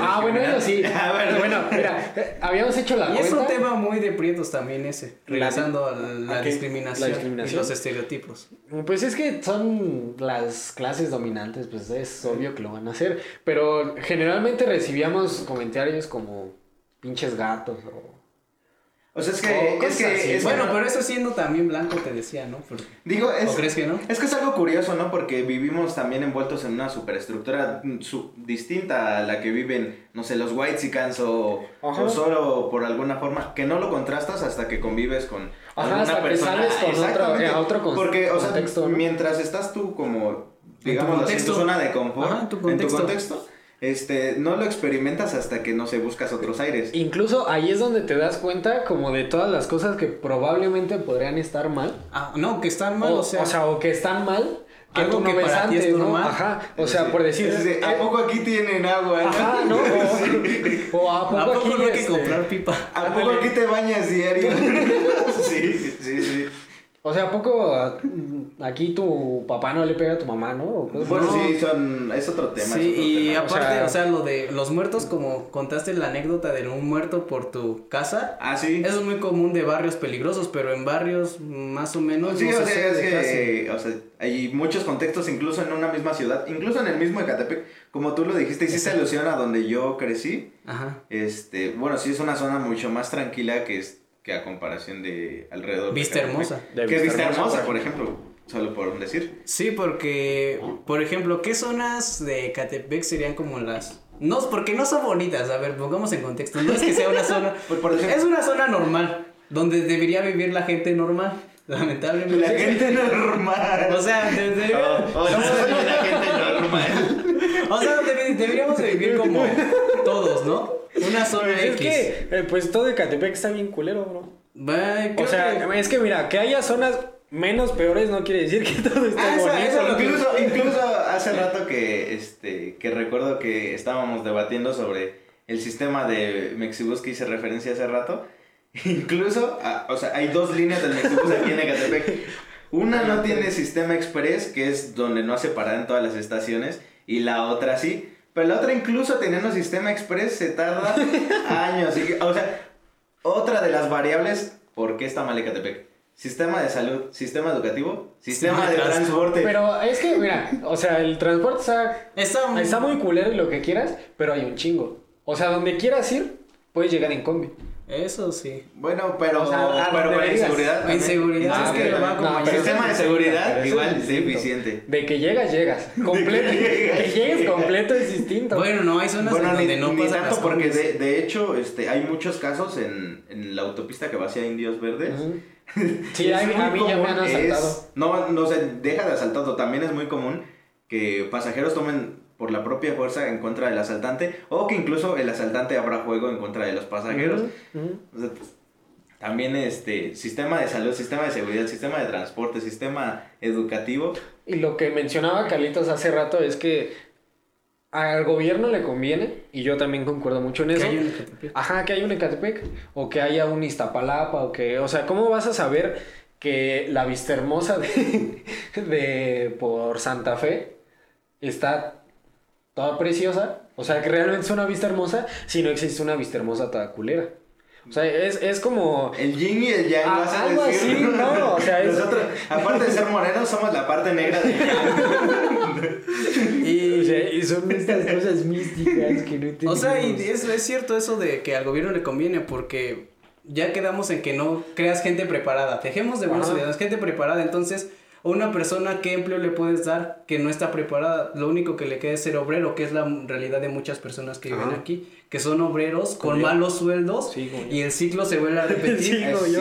Ah, bueno, ellos sí. Ah, bueno. bueno, mira, eh, habíamos hecho la Y es un tema muy de prietos también ese, regresando a la, discriminación, La discriminación. y los estereotipos. Pues es que son las clases dominantes, pues es obvio que lo van a hacer. Pero generalmente recibíamos comentarios como pinches gatos o... O sea, es que. es que, es Bueno, no- pero eso siendo también blanco te decía, ¿no? Porque- Digo, es, ¿O crees que no? Es que es algo curioso, ¿no? Porque vivimos también envueltos en una superestructura mm, distinta a la que viven, no sé, los Whitesicans o, o solo por alguna forma, que no lo contrastas hasta que convives con Ajá, hasta que sales con otro- eh, a otro con- Porque, o sea, contexto, ¿no? mientras estás tú como, digamos, en tu contexto. zona de confort, Ajá, tu en tu contexto. Este, no lo experimentas hasta que, no sé, buscas otros aires. Incluso ahí es donde te das cuenta como de todas las cosas que probablemente podrían estar mal. Ah, no, que están mal, o, o sea, o sea, o que están mal. Que algo tú no que ves para ti es antes, ¿no? normal. Ajá. O sea, por decir. De, ¿A eh, poco aquí tienen agua? Ajá, ¿no? O, o a poco, ¿a poco aquí, no hay que este, comprar pipa? ¿A poco aquí te bañas diario? sí, sí, sí. O sea, ¿a poco a- aquí tu papá no le pega a tu mamá, no? Bueno, sí, son, es otro tema. Sí, otro y tema. aparte, O o sea- lo de los muertos, como contaste la anécdota de un muerto por tu casa, Ah, sí. eso es muy común de barrios peligrosos, pero en barrios más o menos Sí, no o se sea, es que, o sea, hay muchos contextos incluso en una misma ciudad, incluso en el mismo Ecatepec, como tú lo dijiste, hiciste alusión a donde yo crecí. Ajá. este, bueno, sí es una zona mucho más tranquila que es que a comparación de alrededor. de Vista hermosa. De Que es Vista Hermosa, Hermosa, por ejemplo, solo por decir. Sí, porque, por ejemplo, ¿qué zonas de Catepec serían como las... No, porque no son bonitas, a ver, pongamos en contexto, no es que sea una zona... Por, por decir, es una zona normal, donde debería vivir la gente normal, lamentablemente. la gente normal. O sea, de- de- Oh, oh, no soy la gente normal. O sea debe- deberíamos de vivir como todos, ¿no? Una zona Pues es X. que, eh, pues todo Ecatepec está bien culero, bro. Creo O sea, que- es que mira, que haya zonas menos peores no quiere decir que todo esté Ah, bonito. eso Incluso, incluso hace rato que, este, que recuerdo que estábamos debatiendo sobre el sistema de Mexibus que hice referencia hace rato. Incluso, a- o sea, hay dos líneas del Mexibus aquí en Ecatepec. Una no tiene sistema express, que es donde no hace parada en todas las estaciones, y la otra sí. Pero la otra incluso teniendo sistema express se tarda años. y o sea, otra de las variables, ¿por qué está mal Ecatepec? Sistema de salud, sistema educativo, sistema Sistema de de transporte. Pero es que, mira, o sea, el transporte está, Está, está muy culero y lo que quieras, pero hay un chingo. O sea, donde quieras ir, puedes llegar en combi. Eso sí. Bueno, pero, O sea, pero con inseguridad. La también. inseguridad Ah, es que va no, pero Sistema de seguridad, igual, es eficiente. De que llegas, llegas. Completo. que llegues completo es distinto. Bueno, no, hay zonas Bueno, en ni, donde no ni tanto las porque de, de hecho este, hay muchos casos en, en la autopista que va hacia Indios Verdes. Sí, Es a, mí- a muy mí ya me común, han asaltado. es- no, no se deja de asaltado. También es muy común que pasajeros tomen por la propia fuerza en contra del asaltante o que incluso el asaltante abra juego en contra de los pasajeros. Pues, también este sistema de salud, sistema de seguridad, sistema de transporte, sistema educativo. Y lo que mencionaba Carlitos hace rato es que al gobierno le conviene, y yo también concuerdo mucho en Que eso. hay un Ecatepec. Ajá, que hay un Ecatepec, o que haya un Iztapalapa, o que, o sea, ¿cómo vas a saber que la vista hermosa de, de por Santa Fe está toda preciosa? O sea, que realmente es una vista hermosa, si no existe una vista hermosa toda culera. O sea, es, es como... El yin y el yang, Ah, vas a algo decir. así, no, o sea, es- Nosotros, aparte de ser morenos, somos la parte negra yang. Y, O sea, y son estas cosas místicas que no o sea, y es, es cierto eso de que al gobierno le conviene porque ya quedamos en que no creas gente preparada. Dejemos de ciudadanos, gente preparada. Entonces, a una persona, ¿qué empleo le puedes dar que no está preparada? Lo único que le queda es ser obrero, que es la realidad de muchas personas que viven aquí, que son obreros con malos sueldos Sí, y el ciclo se vuelve a repetir. Sí, yo.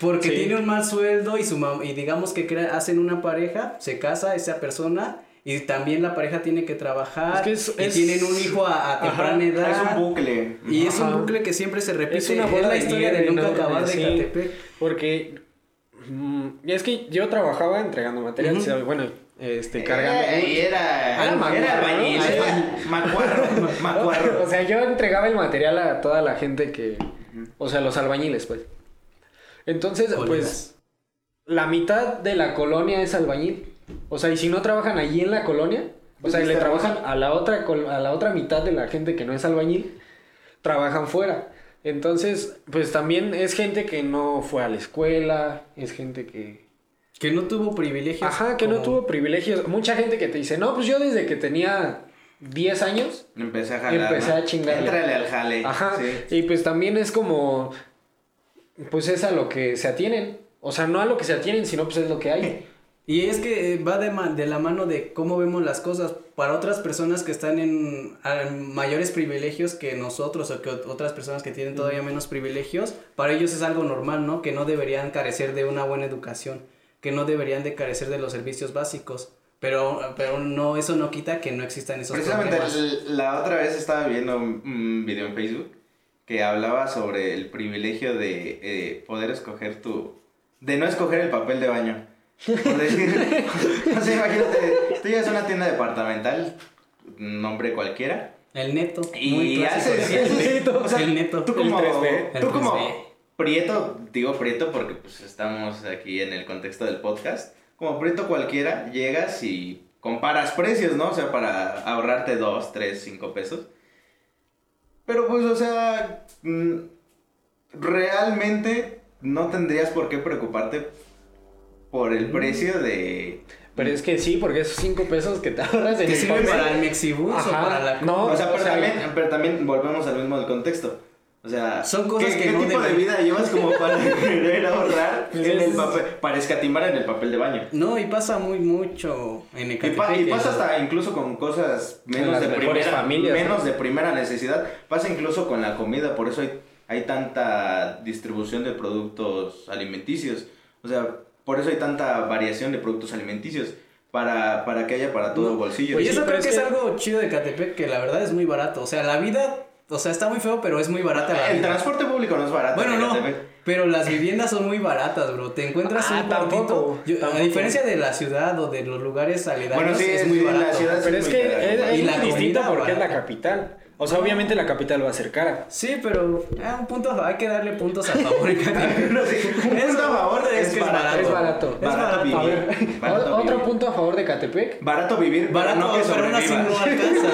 Porque Sí. tiene un mal sueldo y su y digamos que crea- hacen una pareja, se casa esa persona y también la pareja tiene que trabajar Es que es- y es- tienen un hijo a, a Ajá, temprana edad. Es un bucle. Y es un bucle que siempre se repite. Es una bola la historia de nunca acabar de. Catepec. Porque mm, es que yo trabajaba entregando material, sea, bueno, este, cargando. Era, y era, Era macuarro, era albañil, ¿no? era macuarro, macuarro. O sea, yo entregaba el material a toda la gente que, o sea, los albañiles, pues. Entonces, pues, la mitad de la colonia es albañil. O sea, y si no trabajan allí en la colonia, o sea, le Está trabajan a la otra col- a la otra mitad de la gente que no es albañil, trabajan fuera. Entonces, pues también es gente que no fue a la escuela, es gente que Que no tuvo privilegios. Ajá, que no tuvo privilegios. Mucha gente que te dice, "No, pues yo desde que tenía 10 años Empecé a jalar. Empecé ¿no? a chingarle. Entrale al jale. Ajá, sí. y pues también es como, pues es a lo que se atienen. O sea, no a lo que se atienen, sino pues es lo que hay. Y es que va de, de la mano de cómo vemos las cosas. Para otras personas que están en a- mayores privilegios que nosotros o que ot- otras personas que tienen todavía menos privilegios, para ellos es algo normal, ¿no? Que no deberían carecer de una buena educación, que no deberían de carecer de los servicios básicos. Pero, pero no, eso no quita que no existan esos Precisamente problemas. la otra vez estaba viendo un- un video en Facebook que hablaba sobre el privilegio de eh, poder escoger tu... de no escoger el papel de baño. Por decir, o sea, imagínate, tú llegas a una tienda departamental, nombre cualquiera, El neto. y muy haces... o sea, el neto. tú como, El 3B, el tú como 3B. prieto, digo prieto porque pues estamos aquí en el contexto del podcast, como prieto cualquiera, llegas y comparas precios, ¿no? O sea, para ahorrarte 2, 3, 5 pesos. Pero pues, o sea, mm, realmente no tendrías por qué preocuparte por el precio de... Pero es que sí, porque esos 5 pesos que te ahorras en ¿Te el sirve papel- para el Mexibus o Ajá, para la no, O sea, o pero, sea, también, pero también volvemos al mismo del contexto. O sea, Son cosas ¿qué, que qué no tipo de vida llevas como para querer ahorrar Pues en es- el papel, para escatimar en el papel de baño? No, y pasa muy mucho en Y, pa- Ecatepec. y pasa hasta incluso con cosas En menos de primera familias, menos ¿no? de primera necesidad. Pasa incluso con la comida, por eso hay, hay tanta distribución de productos alimenticios. O sea, por eso hay tanta variación de productos alimenticios. Para, para que haya para todo No, bolsillo. Pues eso creo que es algo chido de Catepec, que la verdad es muy barato. O sea, la vida, o sea, está muy feo, pero es muy barata la el vida. transporte público no es barato. Bueno, no, pero las viviendas son muy baratas, bro. Te encuentras Ah, un tampoco, A diferencia de la ciudad o de los lugares aledaños, Bueno, sí, es muy la barato. ciudad Pero es que es, Y la distinto porque es la capital. O sea, obviamente la capital va a ser cara. Sí, pero eh, un punto, hay que darle puntos a favor. Es- punto a favor es es, que es barato. Es barato. Es barato. A vivir. ver, Barato otro vivir. punto a favor de Catepec. Barato vivir, Barato, no que así sobrevivas. no alcanza.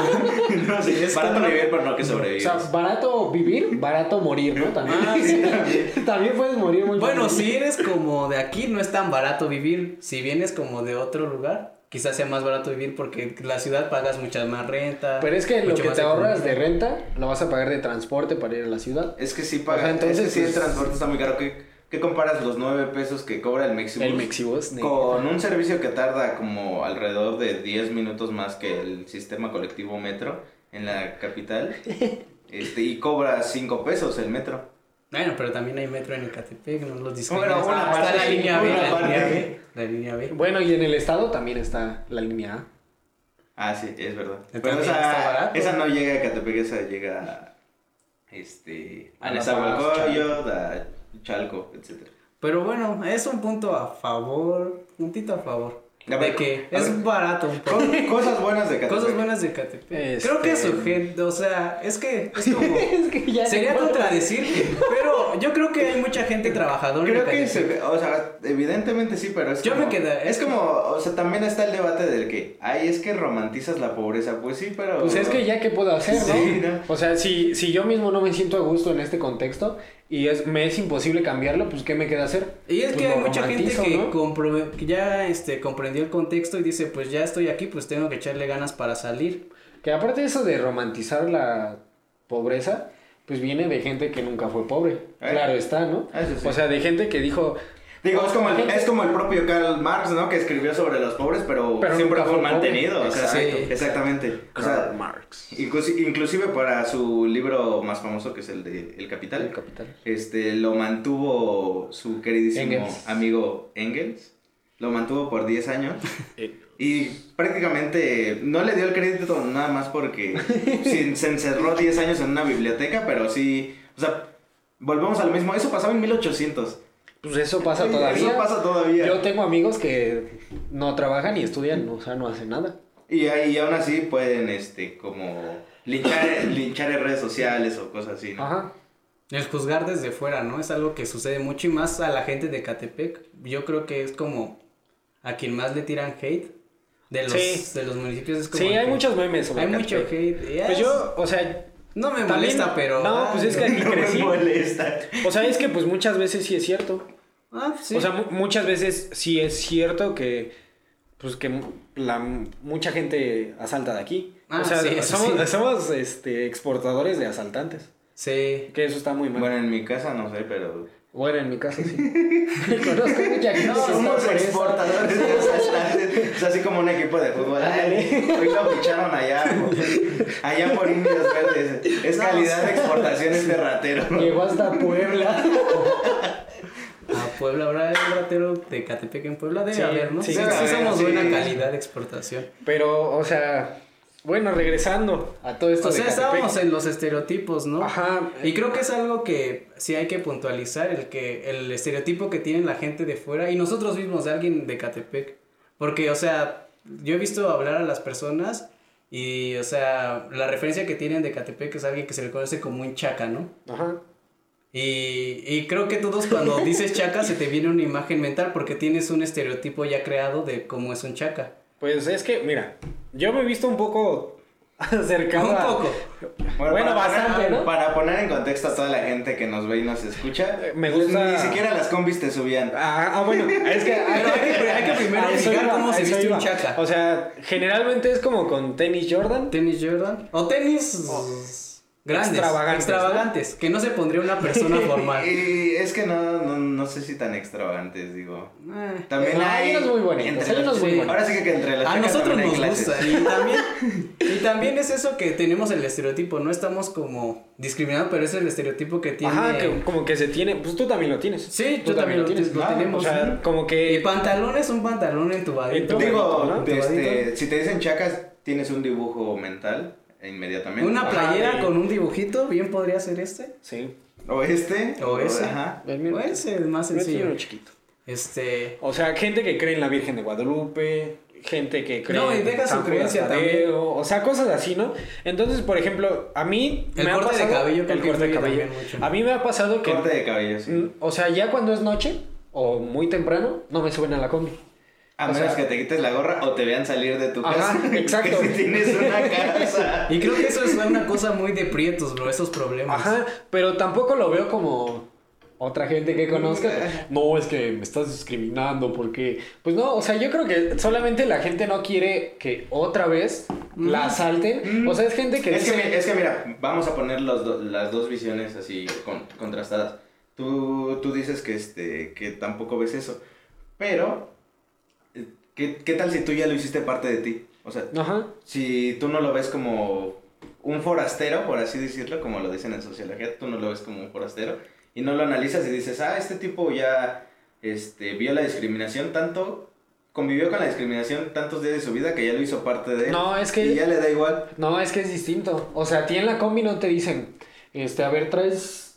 No, sí, Es barato como- vivir, pero no que O sobrevivas. sea, barato vivir, barato morir, ¿no? También. Ah, sí, también. También puedes morir muy Bueno, si eres como de aquí, no es tan barato vivir. Si vienes como de otro lugar, quizás sea más barato vivir porque la ciudad pagas mucha más renta. Pero es que lo que te ahorras de renta lo vas a pagar de transporte para ir a la ciudad. Es que sí O paga. sea, entonces, es que sí, el transporte está muy caro. ¿Qué, qué comparas los 9 pesos que cobra el Mexibus? El Mexibus. ne- Con un servicio que tarda como alrededor de 10 minutos más que el sistema colectivo metro en la capital. este, y cobra 5 pesos el metro. Bueno, pero también hay metro en Ecatepec, no los Bueno, discrimines. una Ah, está la línea B, la línea B, la línea B. Bueno, y en el estado también está la línea A. Ah, sí, es verdad. Pero está esa, esa no llega a Catepec, esa llega a, este, a Nezahualcóyotl, a Chalco, etc. Pero bueno, es un punto a favor, puntito a favor. A ver, de que a es ver. barato un poco. Cosas buenas de Catepec. Cosas buenas de Catepec. Este- Creo que su gente, o sea, es que es como... es que ya Sería contradecir, pero yo creo que hay mucha gente trabajadora en Creo que, se, o sea, evidentemente sí, pero es Yo como, me quedé- Es como, o sea, también está el debate del que, ay, es que romantizas la pobreza. Pues sí, pero... Pues es que ya qué puedo hacer, ¿no? Sí, ¿no? O sea, si, si yo mismo no me siento a gusto en este contexto y es, me es imposible cambiarlo, pues ¿qué me queda hacer? Y es Pues que hay mucha gente que, ¿no? compro- que ya este, comprendió el contexto y dice, pues ya estoy aquí, pues tengo que echarle ganas para salir. Que aparte de eso de romantizar la pobreza, pues viene de gente que nunca fue pobre. Eh. Claro está, ¿no? Sí. O sea, de gente que dijo, Digo, es como, el, es como el propio Karl Marx, ¿no? Que escribió sobre los pobres, pero, Pero siempre fue mantenido. O sea, Exacto. sí, exactamente. O sea, Marx. inclusi- inclusive para su libro más famoso, que es el de El Capital, El capital. este, lo mantuvo su queridísimo Engels. amigo Engels. Lo mantuvo por 10 años. Y prácticamente no le dio el crédito nada más porque sí, se encerró 10 años en una biblioteca, pero sí, o sea, volvemos al mismo, eso pasaba en 1800. Pues eso pasa todavía. Eso pasa todavía. Yo tengo amigos que no trabajan y estudian, o sea, no hacen nada. Y, ahí aún así pueden, este, como linchar, linchar en redes sociales o cosas así, ¿no? Ajá. El juzgar desde fuera, ¿no? Es algo que sucede mucho y más a la gente de Catepec. Yo creo que es como a quien más le tiran hate. De los, Sí. de los municipios es como. Sí, hay que- muchos memes sobre Hay mucho hate. y Pues es- yo, o sea, No me también- molesta, pero. no, pues es que aquí No me crecí. molesta. O sea, es que pues muchas veces sí es cierto. Ah, sí. O sea, mu- muchas veces sí es cierto que pues que la mucha gente asalta de aquí. Ah, o sea, sí, somos, sí. somos este exportadores de asaltantes. sí. Que eso está muy mal. Bueno, en mi casa no sé, pero... en mi caso sí. Conozco mucha gente. No, somos exportadores de asaltantes. O sea, así como un equipo de fútbol. Ay, hoy lo ficharon allá, por- allá por Indios Verdes. Es calidad de exportación este ratero. Llegó hasta Puebla. A Puebla, habrá el ratero de Catepec en Puebla. Debe Sí, haber, ¿no? sí, Sí, sí somos sí. buena calidad de exportación. Pero, o sea, bueno, regresando a todo esto O de sea, Catepec. estábamos en los estereotipos, ¿no? Ajá. Y creo que es algo que sí hay que puntualizar, el que el estereotipo que tiene la gente de fuera y nosotros mismos de alguien de Catepec. Porque, o sea, yo he visto hablar a las personas y, o sea, la referencia que tienen de Catepec es alguien que se le conoce como un chaca, ¿no? Ajá. Y, y creo que todos cuando dices chaca se te viene una imagen mental porque tienes un estereotipo ya creado de cómo es un chaca. Pues es que, mira, yo me he visto un poco acercado Un a- poco. Bueno, para bastante, poner, ¿no? Para poner en contexto a toda la gente que nos ve y nos escucha, Eh, me pues, gusta- Ni siquiera las combis te subían. Ah, ah, bueno, es que hay que- hay que primero a eso fijar iba, cómo se viste un chaca. O sea, generalmente es como con tenis Jordan. Tenis Jordan. O tenis grandes. Extravagantes, Extravagantes. Que no se pondría una persona formal. Y es que no, no, no sé si tan extravagantes, digo. Eh. También No, hay. hay unos muy bonitos, entre hay las- unos muy sí. bonitos. Ahora sí que, que entre las A nosotros nos gusta. Y también, y también es eso que tenemos el estereotipo. No estamos como discriminados, pero es el estereotipo que tiene. Ajá, que como que se tiene. Pues tú también lo tienes. Sí, Tú tú también lo, tienes, lo Ah, tenemos. O sea, como Y que. pantalón es un pantalón entubadito. Digo, ¿no? este, si te dicen chacas, tienes un dibujo mental inmediatamente. Una Ajá, playera de- con un dibujito, bien podría ser este. Sí. O este. O ese. Ajá. O ese es más sencillo. uno chiquito. Este. O sea, gente que cree en la Virgen de Guadalupe, gente que cree No, y deja su creencia Tadeo, O sea, cosas así, ¿no? Entonces, por ejemplo, a mí El me ha corte de pasado- cabello creo el corte de cabello. también mucho. A mí me ha pasado que Corte de cabello, sí. mm, o sea, ya cuando es noche o muy temprano, no me suben a la combi. A o menos sea- que te quites la gorra o te vean salir de tu Ajá, casa. exacto. Que si tienes una casa. Y creo que eso es una cosa muy de prietos, bro, esos problemas. Ajá, pero tampoco lo veo como otra gente que conozca. No, es que me estás discriminando porque... Pues no, o sea, yo creo que solamente la gente no quiere que otra vez la asalten. O sea, es gente que Es que, dice... mi- es que mira, vamos a poner los do- las dos visiones así con- contrastadas. Tú, tú dices que, este, que tampoco ves eso, pero eh, ¿qué, ¿qué tal si tú ya lo hiciste parte de ti? O sea, Ajá. si tú no lo ves como un forastero, por así decirlo, como lo dicen en sociología, tú no lo ves como un forastero y no lo analizas y dices, ah, este tipo ya este, vio la discriminación tanto, convivió con la discriminación tantos días de su vida que ya lo hizo parte de él. No, es que- Y ya le da igual. No, es que es distinto. O sea, a ti en la combi no te dicen, este, a ver, traes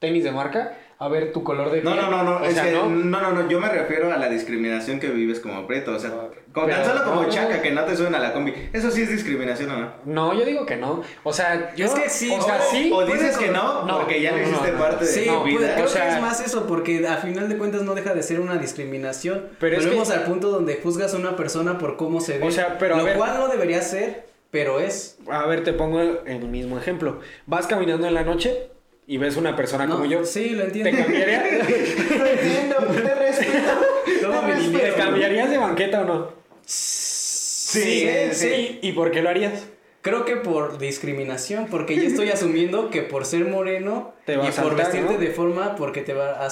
tenis de marca, a ver tu color de No, piel. no, no, no, O es sea, que no. no, no, no, yo me refiero a la discriminación que vives como preto, o sea, con tan solo como no. chaca que no te suben a la combi, eso sí es discriminación o no. No, yo digo que no. O sea, yo... Es que sí, O sea, o- sí. O puede dices que no, no, porque ya no, no, hiciste no. parte de tu pues, vida. creo o sea- que es más eso, porque a final de cuentas no deja de ser una discriminación. Pero es Volvemos que- al punto donde juzgas a una persona por cómo se ve. O sea, pero Lo ver- cual no debería ser, pero es. A ver, te pongo el mismo ejemplo. Vas caminando en la noche y ves una persona No, como yo. Sí, lo ¿Te entiendo. cambiaría? Lo entiendo, te respeto. Toma te respeto. ¿Te cambiarías de banqueta o no? Sí, sí. ¿Y por qué lo harías? Creo que por discriminación, porque ya estoy asumiendo que por ser moreno Te y a por saltar, vestirte ¿no? de forma, porque te va a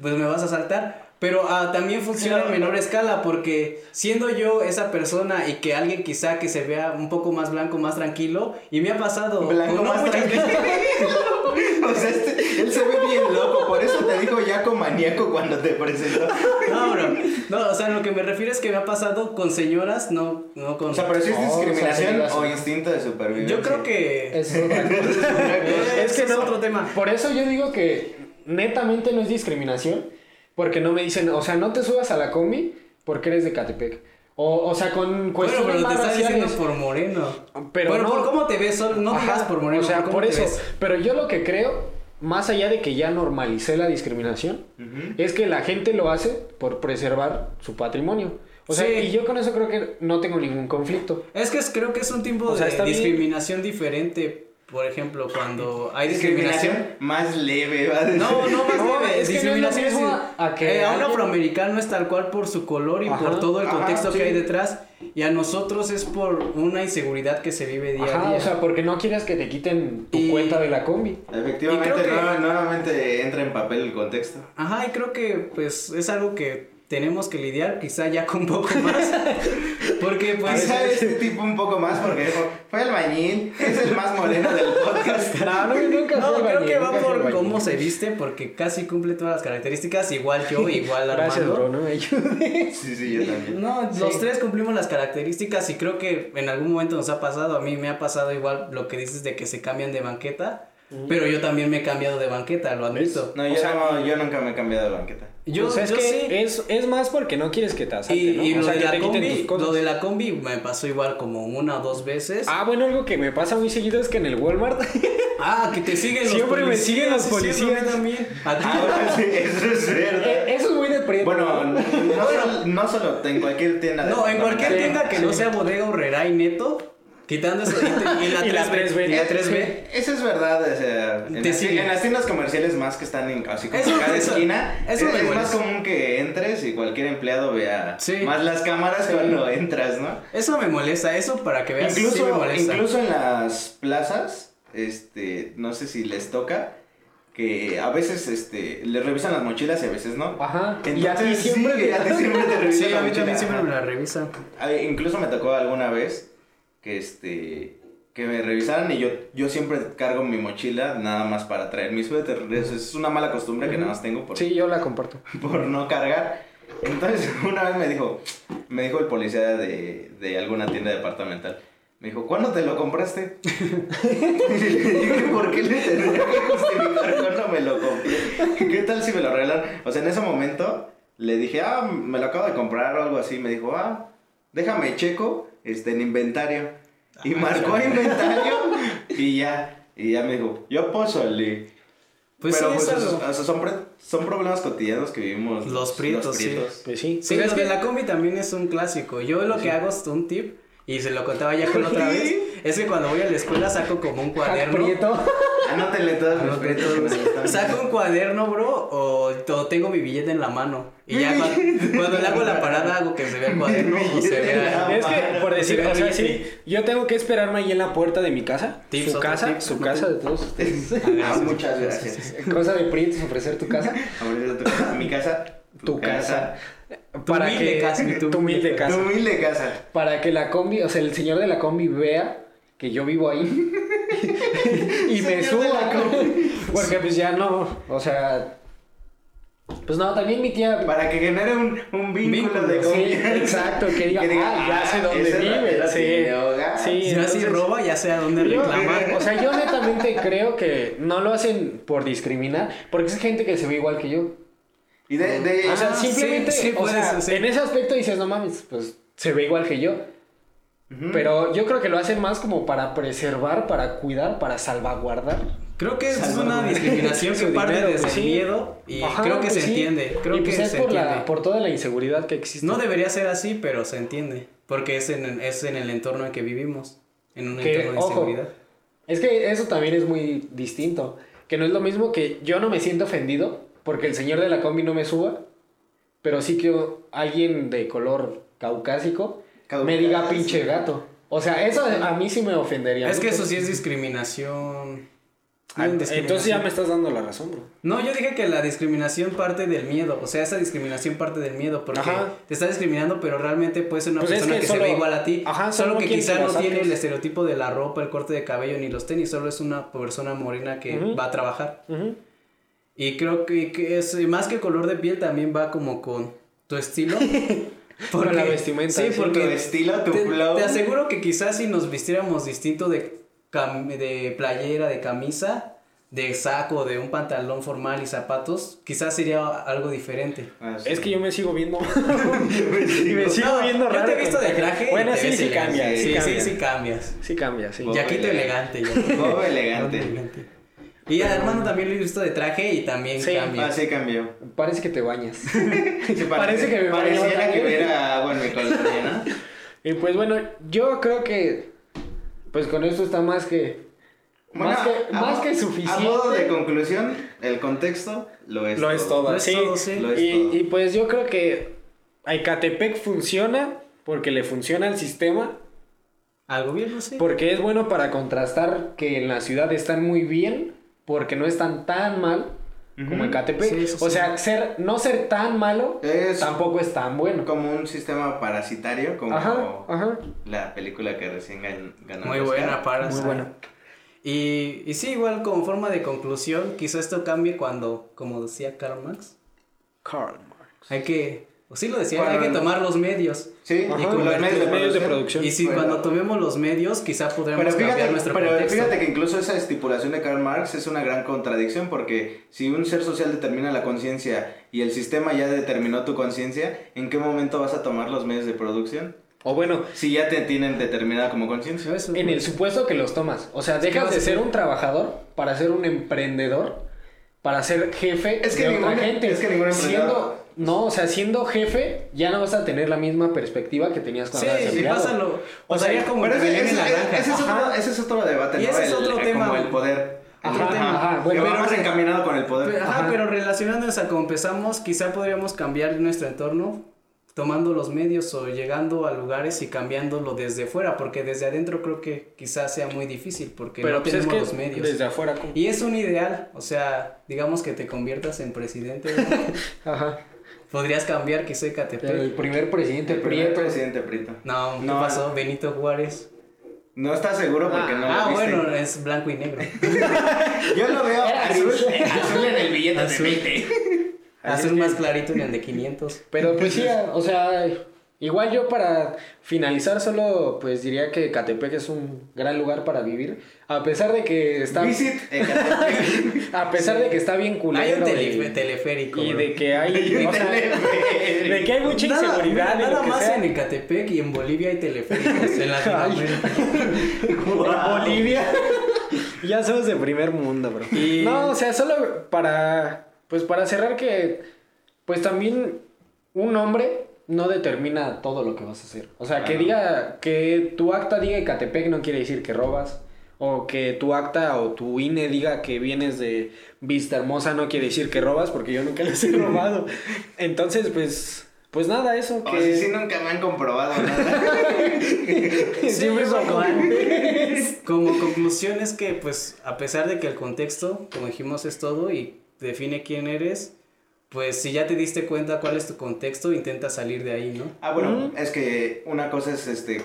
pues me vas a saltar. Pero ah, también funciona Claro. en menor escala, porque siendo yo esa persona y que alguien quizá que se vea un poco más blanco, más tranquilo, y me ha pasado Blanco no más tranquilo. O sea, este, él se ve bien loco, por eso te dijo Yaco maníaco cuando te presentó. No, bro. No, o sea, lo que me refiero es que me ha pasado con señoras, no, no con. O sea, pero si es Oh, discriminación o sea, instinto de supervivencia. Yo creo que. Es. Es que es no. otro tema. Por eso yo digo que netamente no es discriminación, porque no me dicen, o sea, no te subas a la combi porque eres de Catepec. O, o sea, con Bueno, cuestiones pero te estás diciendo por moreno. Pero bueno, no. por cómo te ves, solo no Ajá, digas por moreno. O sea, por te eso. ves. Pero yo lo que creo, más allá de que ya normalicé la discriminación, es que la gente lo hace por preservar su patrimonio. O sea, Sí. y yo con eso creo que no tengo ningún conflicto. Es que es- creo que es un tipo O sea, de bien. discriminación diferente. Por ejemplo, cuando hay discriminación. Discriminación más leve, va a decir. No, no más No, leve. es que no es lo discriminación es mismo a que eh, a un afroamericano es tal cual por su color y Ajá, por todo el ajá, contexto sí. que hay detrás. Y a nosotros es por una inseguridad que se vive día a Ajá, día. o sea, porque no quieres que te quiten tu Y- cuenta de la combi. Efectivamente, que- nuevamente entra en papel el contexto. Ajá, y creo que pues es algo que tenemos que lidiar quizá ya con un poco más. Porque pues... Quizá este tipo un poco más porque dijo, fue albañil, es el más moreno del podcast. No, no, nunca No, creo que va por cómo se viste, porque casi cumple todas las características, igual yo, igual Gracias, Armando. bro, no me. Sí, sí, yo también. No, los tres cumplimos las características y creo que en algún momento nos ha pasado, a mí me ha pasado igual lo que dices de que se cambian de banqueta, pero yo también me he cambiado de banqueta, lo admito. No, O yo, sea, no, yo nunca me he cambiado de banqueta. Yo, Pues es yo que sí. es, es más porque no quieres que te asalten, Y, ¿no? y O lo, sea, de la combi, lo de la combi me pasó igual como una o dos veces. Ah, bueno, algo que me pasa muy seguido es que en el Walmart Ah, que te siguen los Siempre me siguen los sí, sí, policías. a mí también. A ti. Ahora sí, eso es verdad. Eh, Eso es muy de. Bueno, no, solo, no solo en cualquier tienda. No, en cualquier tienda que no sea bodega horrera y neto, quitando eso. Y, y la Y la 3B. Y la 3B. Eh, Eso es verdad, o sea, en, las, siguen. en las tiendas comerciales más que están en, así como Eso- en cada eso- esquina, eso es, más común que entres y cualquier empleado vea Sí. más las cámaras cuando entras, ¿no? Eso me molesta, eso para que veas. Incluso, sí me molesta. incluso en las plazas, este, no sé si les toca, que a veces este, les revisan las mochilas y a veces no. Ajá. y a ti siempre sí, te- a ti siempre te revisan Sí, la a mí mochila, también siempre me la revisan. Ah, Incluso me tocó alguna vez que este que me revisaran y yo, yo siempre cargo mi mochila nada más para traer mi suéter. Es una mala costumbre que nada más tengo por, Sí, yo la comparto. por no cargar. Entonces una vez me dijo, me dijo el policía de, de alguna tienda departamental. Me dijo, ¿cuándo te lo compraste? y le dije, ¿por qué le tendría que justificar cuándo me lo compré? ¿Qué tal si me lo regalan? O sea, en ese momento le dije, ah, me lo acabo de comprar o algo así. Me dijo, ah, déjame checo este, en inventario. Y marcó inventario y ya. Y ya me dijo, yo pozole. Pues Pero sí, pues, es esos- algo. o sea, son, son problemas cotidianos que vivimos Los prietos, sí. Pues sí. Sí, Pues lo es de que- la combi también es un clásico. Yo lo que hago es un tip, y se lo contaba ya con otra vez, es que cuando voy a la escuela saco como un cuaderno. Anótenle todos los que están Saco un cuaderno, bro, o, tengo mi billete en la mano. Y ya cuando, cuando le hago la parada hago que se vea el cuaderno o se vea... Es que, por decir, o sea, sí, yo tengo que esperarme ahí en la puerta de mi casa. Tips, su otro casa, tip. su casa de todos ustedes. Ah, muchas gracias. Cosa de prietos, ofrecer tu casa. Ahorita tu casa, mi casa, Tu casa. Tu humilde casa, tu tu humilde humilde casa. Tu humilde casa. Para que la combi, o sea, el señor de la combi vea que yo vivo ahí. y me combi. Porque pues ya no, o sea... Pues no, también mi tía... Para que genere un, un vínculo, Vínculo, de sí, confianza. exacto, que diga, ah, ya sé dónde ese vive, sí. Sí, Si así entonces- roba, ya sé a dónde Yo, reclamar. o sea, yo netamente creo que no lo hacen por discriminar, porque es gente que se ve igual que yo. Y de, de O sea, Ah, simplemente, sí, sí, o sea, sí. en ese aspecto dices, no mames, pues se ve igual que yo. Pero yo creo que lo hacen más como para preservar, para cuidar, para salvaguardar. Creo que es una discriminación que parte dinero, desde pues, el sí. miedo y Ajá, creo que pues se sí. entiende. Creo y que pues es se por, entiende. la, por toda la inseguridad que existe. No debería ser así, pero se entiende. Porque es en, es en el entorno en que vivimos. En un Que, entorno de ojo, inseguridad. Es que eso también es muy distinto. Que no es lo mismo que yo no me siento ofendido porque el señor de la combi no me suba, pero sí que alguien de color caucásico me diga pinche gato. O sea, eso a mí sí me ofendería. Es que eso sí es discriminación. Ah, Entonces ya me estás dando la razón, bro. No, yo dije que la discriminación parte del miedo, o sea, esa discriminación parte del miedo, porque Ajá. te está discriminando, pero realmente puede ser una Pues es persona que que, solo- se ve igual a ti, Ajá, solo solo que quizá no tiene el estereotipo de la ropa, el corte de cabello ni los tenis, solo es una persona morena que va a trabajar. Y creo que, que es más que color de piel también va como con tu estilo. Con la vestimenta, Sí, porque tu estilo, tu te, flow. te aseguro que quizás si nos vistiéramos distinto de, cam- de playera, de camisa, de saco, de un pantalón formal y zapatos, quizás sería algo diferente. Ah, sí. Es que yo me sigo viendo. y me sigo No, viendo yo raro. te he visto de traje. Bueno, sí, sí cambia. Sí, sí, cambia. sí cambias. Sí cambia, sí. Elegante. elegante. Elegante. Y a Armando también lo he visto de traje y también Sí. cambia. Ah, sí cambió. Parece que te bañas. Sí, Parece que me bañó Pareciera que hubiera agua en mi colonia, ¿no? y pues bueno, yo creo que. Pues con esto está más que. más que, a más mo- que A suficiente. modo de conclusión, el contexto lo es Lo es todo, Lo es sí. todo, sí. Lo es y, todo. y pues yo creo que Ecatepec funciona porque le funciona el sistema, Al gobierno sí. porque es bueno para contrastar que en la ciudad están muy bien, porque no están tan mal como. Sí, eso o sí. sea, ser, no ser tan malo Es tampoco es tan bueno. como un sistema parasitario, como Ajá, ajá. la película que recién gan- ganó. Muy buena para Muy buena. Y, y sí, igual como forma de conclusión, quizá esto cambie cuando, como decía Karl Marx, Karl Marx. hay que, o sí lo decía, hay que tomar los medios. Sí, y los medios de medios de producción. Y si Bueno. cuando tomemos los medios, quizá podremos Pero cambiar fíjate, nuestro pero contexto. fíjate que incluso esa estipulación de Karl Marx es una gran contradicción porque si un ser social determina la conciencia y el sistema ya determinó tu conciencia, ¿en qué momento vas a tomar los medios de producción? O bueno, Si ya te tienen determinada como conciencia. En el supuesto que los tomas. O sea, ¿qué dejas de a ser un trabajador para ser un emprendedor, para ser jefe Es que de otra ningún- gente. es que ningún emprendedor- Siendo, no, o sea, siendo jefe, ya no vas a tener la misma perspectiva que tenías Sí, cuando eras sí, empleado. pásalo. O O sea, como Pero ese, rebelión ese- en la granja. ese es otro, Ajá. ese es otro debate, Y ¿no? ese es otro tema. Como el poder. Otro Ajá, tema. Ajá, bueno, pero- más encaminado con el poder. Pero, ajá, Ajá. pero relacionándonos a como empezamos, quizá podríamos cambiar nuestro entorno tomando los medios o llegando a lugares y cambiándolo desde fuera, porque desde adentro creo que quizás sea muy difícil porque Pero no pues es tenemos que los medios. desde afuera. ¿cómo? Y es un ideal, o sea, digamos que te conviertas en presidente, ¿no? Ajá. Podrías cambiar quizá El Ecatepec. primer presidente El primer Prieto. presidente Prieto. No, ¿qué No, pasó? Benito Juárez. No estás seguro porque no lo Ah, viste. bueno, es blanco y negro. Yo lo veo Era azul, azul. azul en el billete Azul. de 20. Azul más clarito en el de 500. Pero pues sí, o sea, igual yo para finalizar solo pues diría que Catepec es un gran lugar para vivir, a pesar de que está Visit a pesar de que está bien culero Hay un y- teleférico. y bro. de que hay, Hay un o sea, de que hay mucha Nada- inseguridad Nada más sea. en Ecatepec y en Bolivia hay teleféricos. En Latinoamérica. En Bolivia. ya somos de primer mundo, bro. Y- No, o sea, solo para pues para cerrar que pues también un hombre no determina todo lo que vas a hacer. O sea, que diga que tu acta diga Ecatepec no quiere decir que robas. O que tu acta o tu INE diga que vienes de Vista Hermosa no quiere decir que robas, porque yo nunca les he robado. Entonces, pues, pues nada, eso O que... si sí, nunca me han comprobado nada. Siempre son como- Como conclusión es que, pues, a pesar de que el contexto, como dijimos, es todo y define quién eres, pues si ya te diste cuenta cuál es tu contexto, intenta salir de ahí, ¿no? Ah, bueno, es que una cosa es este.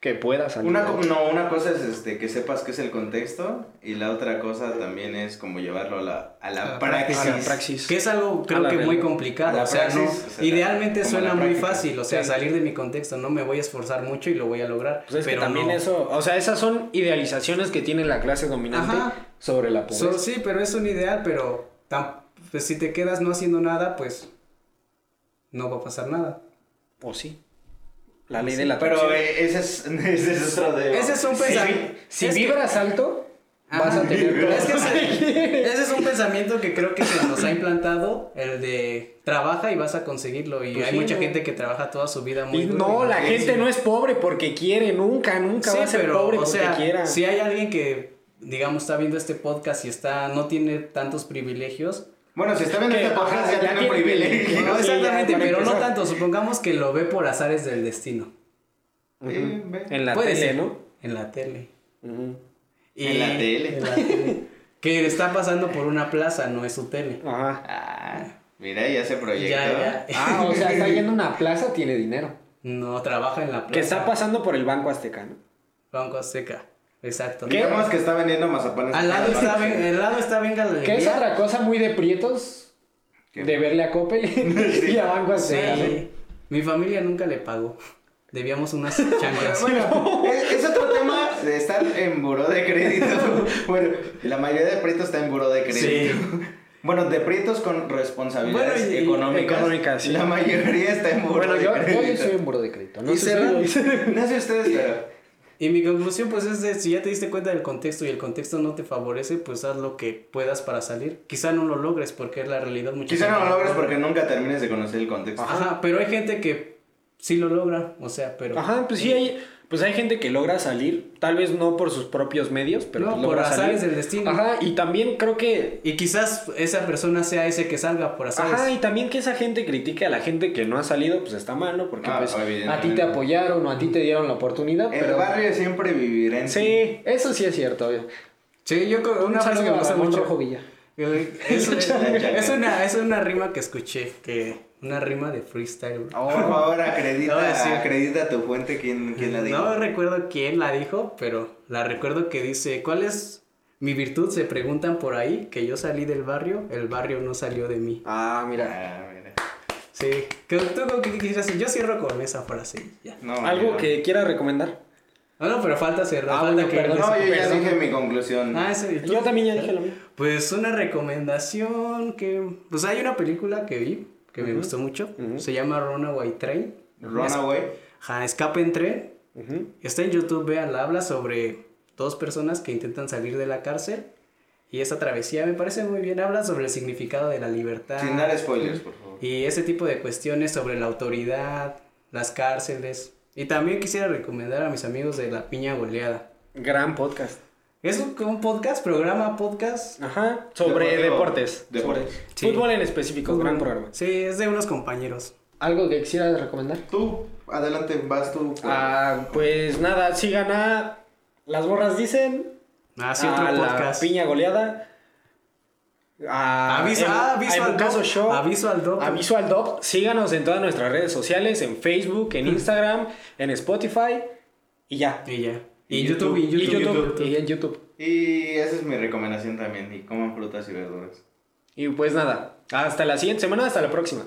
que pueda salir. Una, no, una cosa es este que sepas qué es el contexto y la otra cosa también es como llevarlo a la, a la A praxis. A la praxis. Que es algo, creo que muy complicado. O sea, no, praxis, o sea, idealmente suena muy fácil, o sea, Sí. salir de mi contexto, no me voy a esforzar mucho y lo voy a lograr. Pues es pero que también no. eso, o sea, esas son idealizaciones que tiene la clase dominante Ajá. sobre la pobreza. So- sí, pero es un ideal, pero tam- pues, si te quedas no haciendo nada, pues no va a pasar nada. o sí. La ley de la Pero atracción. eh, ese es, ese es otro de. Ese es un Si, pensamiento. si que- vibras alto, vas Ajá. a tener. Es que ese, ese es un pensamiento que creo que se nos ha implantado, el de trabaja y vas a conseguirlo. Y Pues hay sí, mucha ¿no? gente que trabaja toda su vida muy Y duro no, y la gente no es pobre porque quiere, nunca, nunca Sí, va a ser pero, pobre o porque sea, quiera. si hay alguien que, digamos, está viendo este podcast y está, no tiene tantos privilegios. Bueno, si está viendo Que, este ya, ya tiene tiene privilegio. No, Sí, exactamente, pero no tanto. Supongamos que lo ve por azares del destino. Sí, ve. En la Puede tele, ser, ¿no? En la tele. Y- En la tele. en la tele. Que está pasando por una plaza, no es su tele. Ajá. Ah, mira, ya se proyectó. Ya, ya. Ah, o sea, está yendo a una plaza, tiene dinero. No, trabaja en la plaza. Que está pasando por el Banco Azteca, ¿no? Banco Azteca. Exacto. ¿Qué? Digamos que está vendiendo mazapanes. Al lado está, ven- al lado está Venga la Que es otra cosa muy de prietos ¿Qué? de verle a Coppel y a Banco. Sí. Mi familia nunca le pagó. Debíamos unas chanclas. Bueno, es, es otro tema de estar en buró de crédito. Bueno, la mayoría de prietos está en buró de crédito. Sí. Bueno, de prietos con responsabilidades Bueno, y- económicas. económicas, sí. La mayoría está en buró Bueno, de yo, yo, crédito. yo soy en buro de crédito. No Y sé cerrando- si- No sé ustedes, pero. Y mi conclusión pues es de si ya te diste cuenta del contexto y el contexto no te favorece, pues haz lo que puedas para salir. Quizá no lo logres porque es la realidad muchas Quizá no lo logres porque nunca termines de conocer el contexto. Ajá, pero hay gente que sí lo logra, o sea, pero Ajá, pues sí hay, pues hay gente que logra salir, tal vez no por sus propios medios, pero No, por logra azares salir. del destino. Ajá, y también creo que y quizás esa persona sea ese que salga por azares. Ajá, y también que esa gente critique a la gente que no ha salido, pues está mal, ¿no? Porque Ah, pues a ti te apoyaron o a ti te dieron la oportunidad, El pero barrio siempre vivirá en ti. Sí, eso sí es cierto. Sí, yo una frase que me gusta mucho. Eh, Es, es una, es una rima que escuché, que una rima de freestyle. Por favor, acredita, No, sí. acredita tu fuente quién, quién la dijo. No recuerdo quién la dijo, pero la recuerdo que dice, ¿cuál es mi virtud? Se preguntan por ahí, que yo salí del barrio, el barrio no salió de mí. Ah, mira. Ah, mira. Sí, ¿Qué- ¿tú qué quisieras decir? Yo cierro con esa frase. Ya. No, Algo yo- que quiera recomendar. No, no, pero falta cerrar. Ah, falta bueno, que- perdón. No, yo ya dije mi conclusión. Ah, ese, ¿y tú? Yo también ya dije lo mismo. Pues una recomendación que... Pues hay una película que vi, que me gustó mucho. Ujú. Se llama Runaway Train. Runaway. Ajá, Escape en tren. Ujú. Está en YouTube, véanla, habla sobre dos personas que intentan salir de la cárcel. Y esa travesía me parece muy bien. Habla sobre el significado de la libertad. Sin dar spoilers, por favor. Y ese tipo de cuestiones sobre la autoridad, las cárceles. Y también quisiera recomendar a mis amigos de La Piña Goleada. Gran podcast. Es un, un podcast, programa podcast. Ajá. Sobre Deportivo. deportes. Deportes. Sí. Fútbol en específico. Gran programa. Sí, es de unos compañeros. ¿Algo que quisieras recomendar? Tú, adelante, vas tú. Ah, pues nada, sigan a Las Borras Dicen. Ah, sí, a otro la podcast. Piña Goleada. A Aviso, ah, a aviso al. Show. Aviso al Dop. A Visual Dop. Síganos en todas nuestras redes sociales, en Facebook, en Instagram, en Spotify y ya. Y ya. Y Y, YouTube, y Y YouTube. YouTube, y en YouTube. Y esa es mi recomendación también. Y coman frutas y verduras. Y pues nada, hasta la siguiente semana, hasta la próxima.